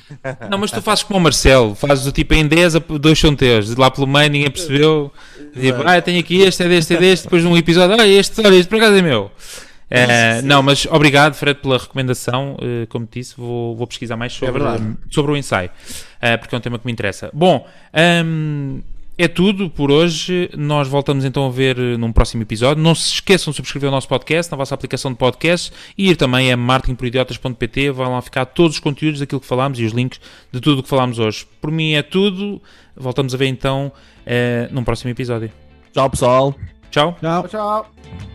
[SPEAKER 1] Não, mas tu fazes como o Marcelo, fazes o tipo em 10, a- dois são teus, de lá pelo meio ninguém percebeu. Tipo, ah, tenho aqui este, é deste, é deste, depois num episódio, ah, este, olha, este por acaso é meu. Eh, não, mas obrigado, Fred, pela recomendação. eh, como te disse, vou, vou pesquisar mais sobre,
[SPEAKER 2] verdade.
[SPEAKER 1] sobre o ensaio, eh, porque é um tema que me interessa. Bom, hum, é tudo por hoje. Nós voltamos então a ver eh, num próximo episódio. Não se esqueçam de subscrever o nosso podcast na vossa aplicação de podcast e ir também a marketingporidiotas.pt. Vão lá ficar todos os conteúdos daquilo que falámos e os links de tudo o que falámos hoje. Por mim é tudo. Voltamos a ver então uh, num próximo episódio.
[SPEAKER 2] Tchau, pessoal.
[SPEAKER 1] Tchau.
[SPEAKER 3] Tchau.
[SPEAKER 4] Tchau.